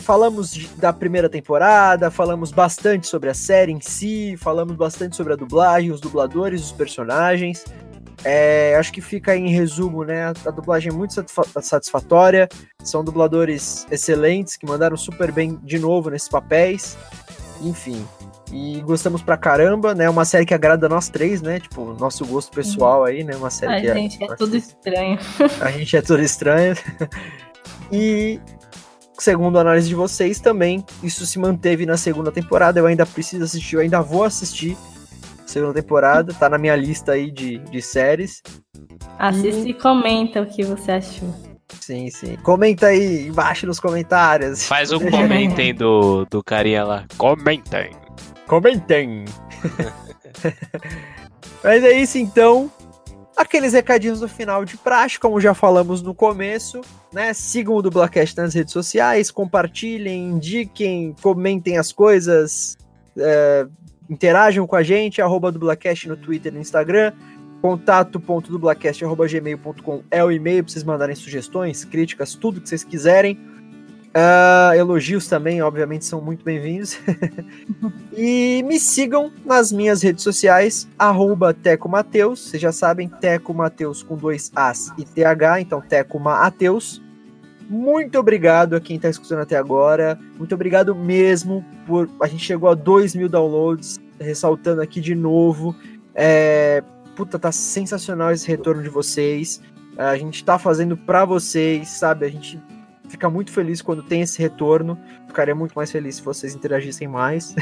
Falamos da primeira temporada, falamos bastante sobre a série em si, falamos bastante sobre a dublagem, os dubladores, os personagens. É, acho que fica em resumo, né? A, dublagem é muito satisfatória, são dubladores excelentes que mandaram super bem de novo nesses papéis. Enfim, e gostamos pra caramba, né? Uma série que agrada nós três, né? Tipo, nosso gosto pessoal uhum. aí, né? Uma série a que é gente é, é tudo estranho. A gente é tudo estranho. e segundo a análise de vocês também, isso se manteve na segunda temporada. Eu ainda preciso assistir, eu ainda vou assistir. segunda temporada, tá na minha lista aí de, de séries. Assiste e comenta o que você achou. Sim, sim. Comenta aí embaixo nos comentários. Faz um comentem do, do carinha lá. Comentem. Comentem. Mas é isso então. Aqueles recadinhos no final de praxe, como já falamos no começo, né? Sigam o Dublacast nas redes sociais, compartilhem, indiquem, comentem as coisas, é, interajam com a gente, arroba Dublacast no Twitter e no Instagram, contato.dublacast.gmail.com é o e-mail para vocês mandarem sugestões, críticas, tudo que vocês quiserem. Uh, elogios também, obviamente, são muito bem-vindos. e me sigam nas minhas redes sociais, arroba Teco Mateus. Vocês já sabem, Teco Mateus com dois As e TH, então Teco Mateus. Muito obrigado a quem está escutando até agora. Muito obrigado mesmo por. A gente chegou a 2 mil downloads, ressaltando aqui de novo. É, puta, tá sensacional esse retorno de vocês. A gente tá fazendo para vocês, sabe? A gente fica muito feliz quando tem esse retorno. Ficaria muito mais feliz se vocês interagissem mais.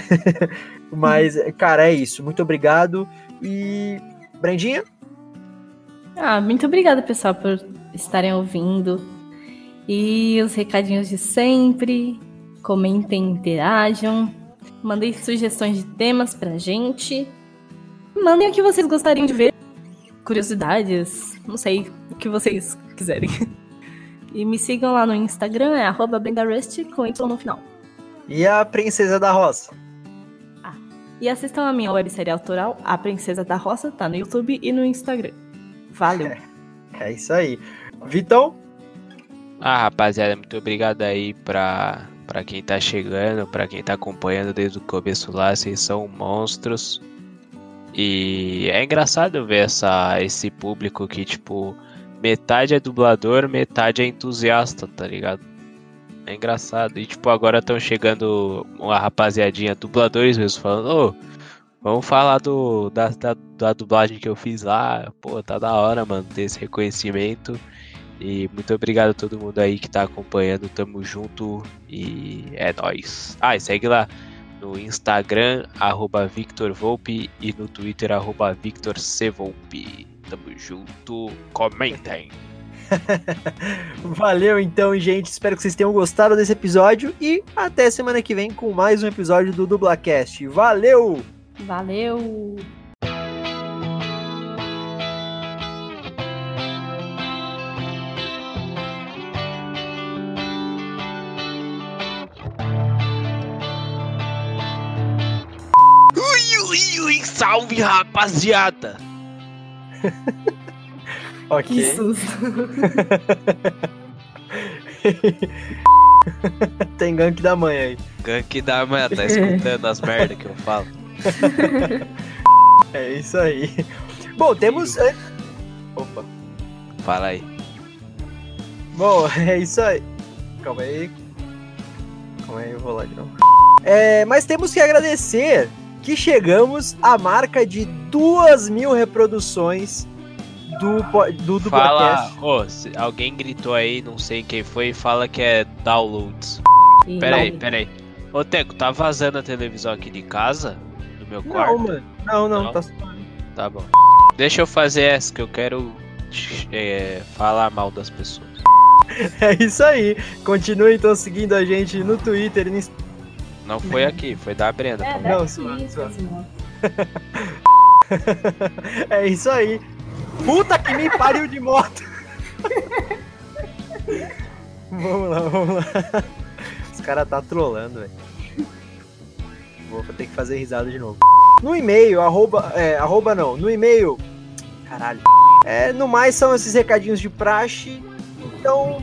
Mas, cara, é isso. Muito obrigado. E. Brandinha? Ah, muito obrigada, pessoal, por estarem ouvindo. E os recadinhos de sempre. Comentem, interajam. Mandem sugestões de temas pra gente. Mandem o que vocês gostariam de ver. Curiosidades. Não sei o que vocês quiserem. E me sigam lá no Instagram, é arroba BendaRust com Y no final. E a Princesa da Roça? Ah, e assistam a minha websérie autoral, A Princesa da Roça, tá no YouTube e no Instagram. Valeu. É, é isso aí. Vitão? Ah, rapaziada, muito obrigado aí pra, pra quem tá chegando, pra quem tá acompanhando desde o começo lá, vocês são monstros. E é engraçado ver essa, esse público que, tipo, metade é dublador, metade é entusiasta, tá ligado? É engraçado. E tipo, agora estão chegando uma rapaziadinha, dubladores mesmo, falando, ô, vamos falar do, da, da, da, dublagem que eu fiz lá. Pô, tá da hora, mano, ter esse reconhecimento. E muito obrigado a todo mundo aí que tá acompanhando. Tamo junto e é nóis. Ah, e segue lá no Instagram, arroba Victor Volpe, e no Twitter, arroba Victor C. Volpe. Tamo junto. Comentem. Valeu então, gente. Espero que vocês tenham gostado desse episódio e até semana que vem com mais um episódio do Dublacast. Valeu! Valeu! Ui, ui, ui, salve rapaziada! ok. Que susto. Tem gank da mãe aí. Gank da mãe, tá escutando as merdas que eu falo. é isso aí. Bom, temos. É, opa. Fala aí. Bom, é isso aí. Calma aí. Calma aí, eu vou lá de novo. É, mas temos que agradecer que chegamos à marca de duas mil reproduções do, do, do Fala, oh, alguém gritou aí, não sei quem foi, fala que é downloads. Peraí, peraí. Ô Teco, tá vazando a televisão aqui de casa? Do meu quarto? Não, mano. Não, não, não. tá Tá bom. Deixa eu fazer essa que eu quero é, falar mal das pessoas. É isso aí. Continue então seguindo a gente no Twitter e no não foi aqui, foi da Brenda. É, não, sua, sua. é isso aí. Puta que me pariu de moto. vamos lá, vamos lá. Os caras tá trolando, velho. Vou ter que fazer risada de novo. No e-mail, arroba, é, arroba não, no e-mail, caralho. É, no mais são esses recadinhos de praxe. Então,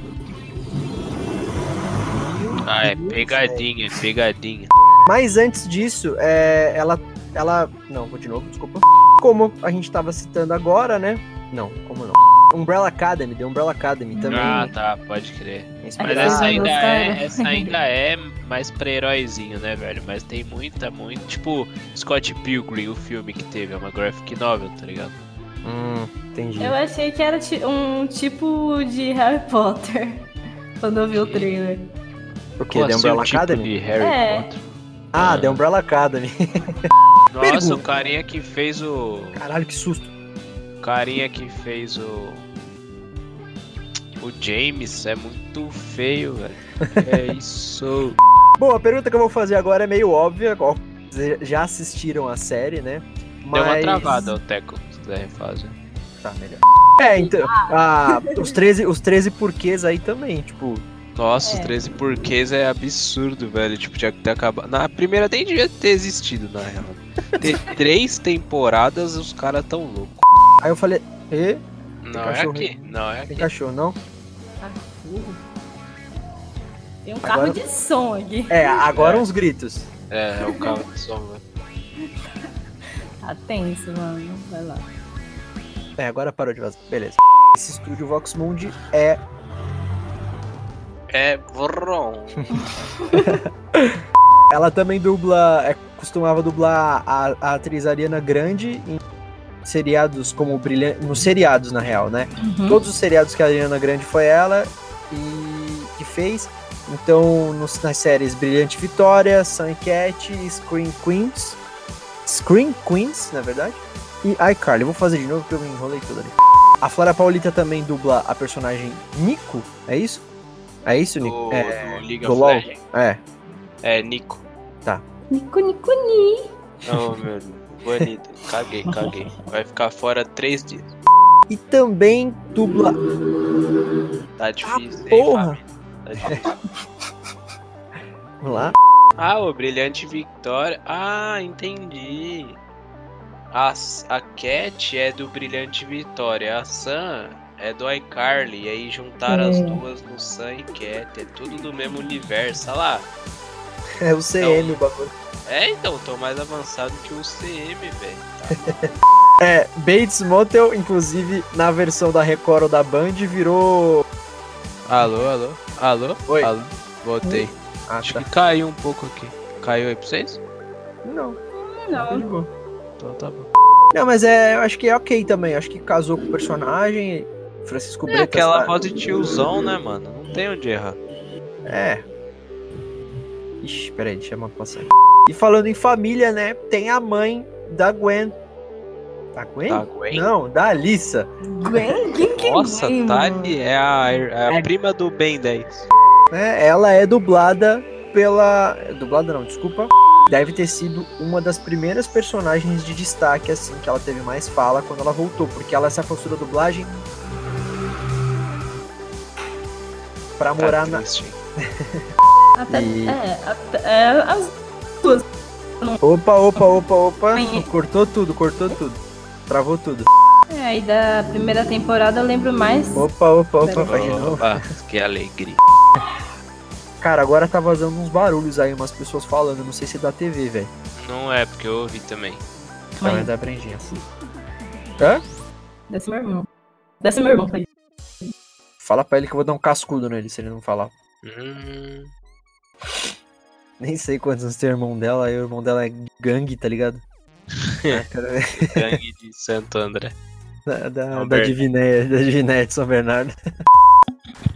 ah, é pegadinha, é pegadinha. Mas antes disso, é, ela, ela. Não, vou de novo, desculpa. Como a gente tava citando agora, né? Não, como não? Umbrella Academy, The Umbrella Academy também. Ah, tá, pode crer. Mas essa ainda, é, essa ainda é mais pra heróizinho, né, velho? Mas tem muita, muito. Tipo, Scott Pilgrim, o filme que teve, é uma graphic novel, tá ligado? Hum, entendi. Eu achei que era um tipo de Harry Potter quando eu vi o trailer. O que? The Umbrella tipo Academy? De Harry é. Potter. Ah, The Umbrella Academy. Nossa, o Pergunta. carinha que fez o. Caralho, que susto. O carinha que fez o. O James é muito feio, velho. É isso. Bom, a pergunta que eu vou fazer agora é meio óbvia. Já assistiram a série, né? Deu uma Mas- travada, o Teco, se quiser refazer. Tá, melhor. É, então. ah, os, 13, os 13 porquês aí também, tipo. Nossa, É. os 13 porquês é absurdo, velho. Tipo, tinha que ter acabado. Na primeira nem devia ter existido, na real. Ter três temporadas, os caras tão loucos. Aí eu falei, e? Não é cachorro aqui, não é Tem aqui. cachorro, não? Tem um carro Agora- de som aqui. É, agora uns gritos. É, é o carro de som, velho. Tá tenso, mano. Vai lá. É, agora parou de vazar. Beleza. Esse estúdio Vox Mundi é. É Vron. Ela também dubla. É, costumava dublar a, a atriz Ariana Grande em seriados como Brilhante. Nos seriados, na real, né? Uhum. Todos os seriados que a Ariana Grande foi ela e que fez. Então, nos- nas séries Brilhante Vitória, Sun Cat, Screen Queens. Screen Queens, na verdade. E iCarly. Eu vou fazer de novo porque eu me enrolei tudo ali. A Flora Paulita também dubla a personagem Nico, é isso? É isso, Nico? Do- é, do League do of LoL? Legends. É, É, Nico. tá. Nico, Nico, Ni. Não, meu. Banido. Caguei, caguei. Vai ficar fora três dias. E também dubla. Tá difícil, hein, porra! Tá difícil. Vamos lá. Ah, o Brilhante Victória. Ah, entendi. A, a Cat é do Brilhante Vitória. A Sam é do iCarly. E aí juntaram as É. duas no Sam e Cat. É tudo do mesmo universo. Olha lá. É o CM o bagulho. É, então, tô mais avançado que o CM, velho. É, Bates Motel, inclusive, na versão da Record ou da Band, virou. Alô, alô, alô? Oi. Alô, voltei. Ah, Acho tá. que caiu um pouco aqui. Caiu aí pra vocês? Não. Não. Então tá bom. Não, mas é, eu acho que é ok também. Acho que casou com o personagem. Francisco É Bretas. aquela tá- voz de tiozão, né, mano? Não tem onde errar. É. Ixi, peraí, deixa eu passar. E falando em família, né? Tem a mãe da Gwen. Da Gwen? Da Gwen? Não, da Alissa. Gwen? Quem que Nossa, é Gwen, tá mano? ali. É a, é a prima do Ben 10. né? Ela é dublada pela. Dublada não, desculpa. Deve ter sido uma das primeiras personagens de destaque, assim, que ela teve mais fala quando ela voltou, porque ela se afastou da dublagem pra morar na. triste, hein? Até, E- é, até, é, as duas. Opa, opa, opa, opa. Cortou tudo, cortou tudo. Travou tudo. É, aí da primeira temporada eu lembro mais. Opa, opa, opa, faz de novo. Opa, que alegria. Cara, agora tá vazando uns barulhos aí, umas pessoas falando, não sei se é da TV, velho. Não é, porque eu ouvi também. Não, é da Brendinha. Hã? Desse meu irmão. Desse meu irmão. tá aí. Fala pra ele que eu vou dar um cascudo nele se ele não falar. Hum, Nem sei quantos anos tem o irmão dela, aí o irmão dela é gangue, tá ligado? Ah, gangue de Santo André. da, da, da Bernardo. Diviné, da Diviné de São Bernardo.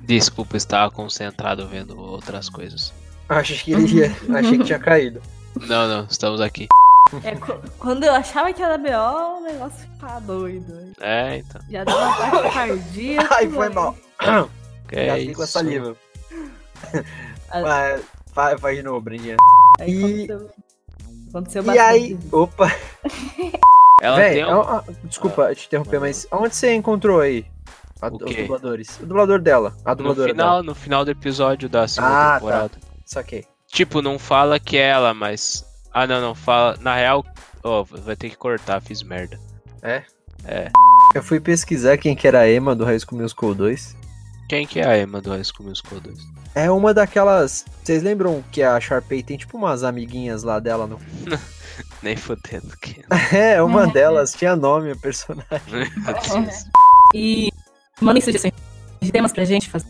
Desculpa, estava concentrado vendo outras coisas. Achei que ele ia. Achei que tinha caído. Não, não, estamos aqui. É, qu- quando eu achava que era BO, o negócio ficava doido. É, então. Já dava uma taquicardia. Ai, foi mal. Que é fiquei com a isso? saliva. Vai, vai, vai de novo, Brendinha. Aí aconteceu, aconteceu E bastante. aí, opa. Ela Véi, tem um- a- a- desculpa te interromper, mas onde você encontrou aí a- os dubladores? O dublador dela, a no dubladora final, dela. no final do episódio da segunda Ah, temporada. tá. Saquei. Tipo, não fala que é ela, mas. Ah, não, não fala. Na real, ó, vai ter que cortar, fiz merda. É? É. Eu fui pesquisar quem que era a Emma do High School Musical 2. Quem que é a Emma do High School Musical 2? É uma daquelas. Vocês lembram que a Sharpay tem tipo umas amiguinhas lá dela no. Nem fodendo que. É, uma delas tinha nome, a personagem. E mandem sugestões de temas pra gente fazer.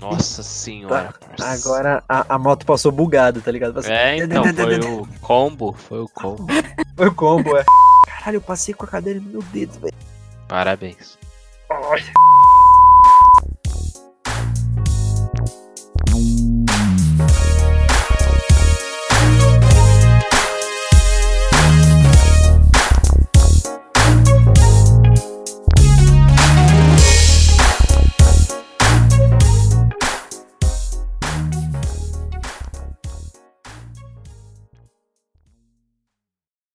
Nossa senhora. Tá, Agora a, a moto passou bugada, tá ligado? Passou- É, então, foi o combo. Foi o combo. Foi o combo, é. Caralho, eu passei com a cadeira no meu dedo, velho. Parabéns.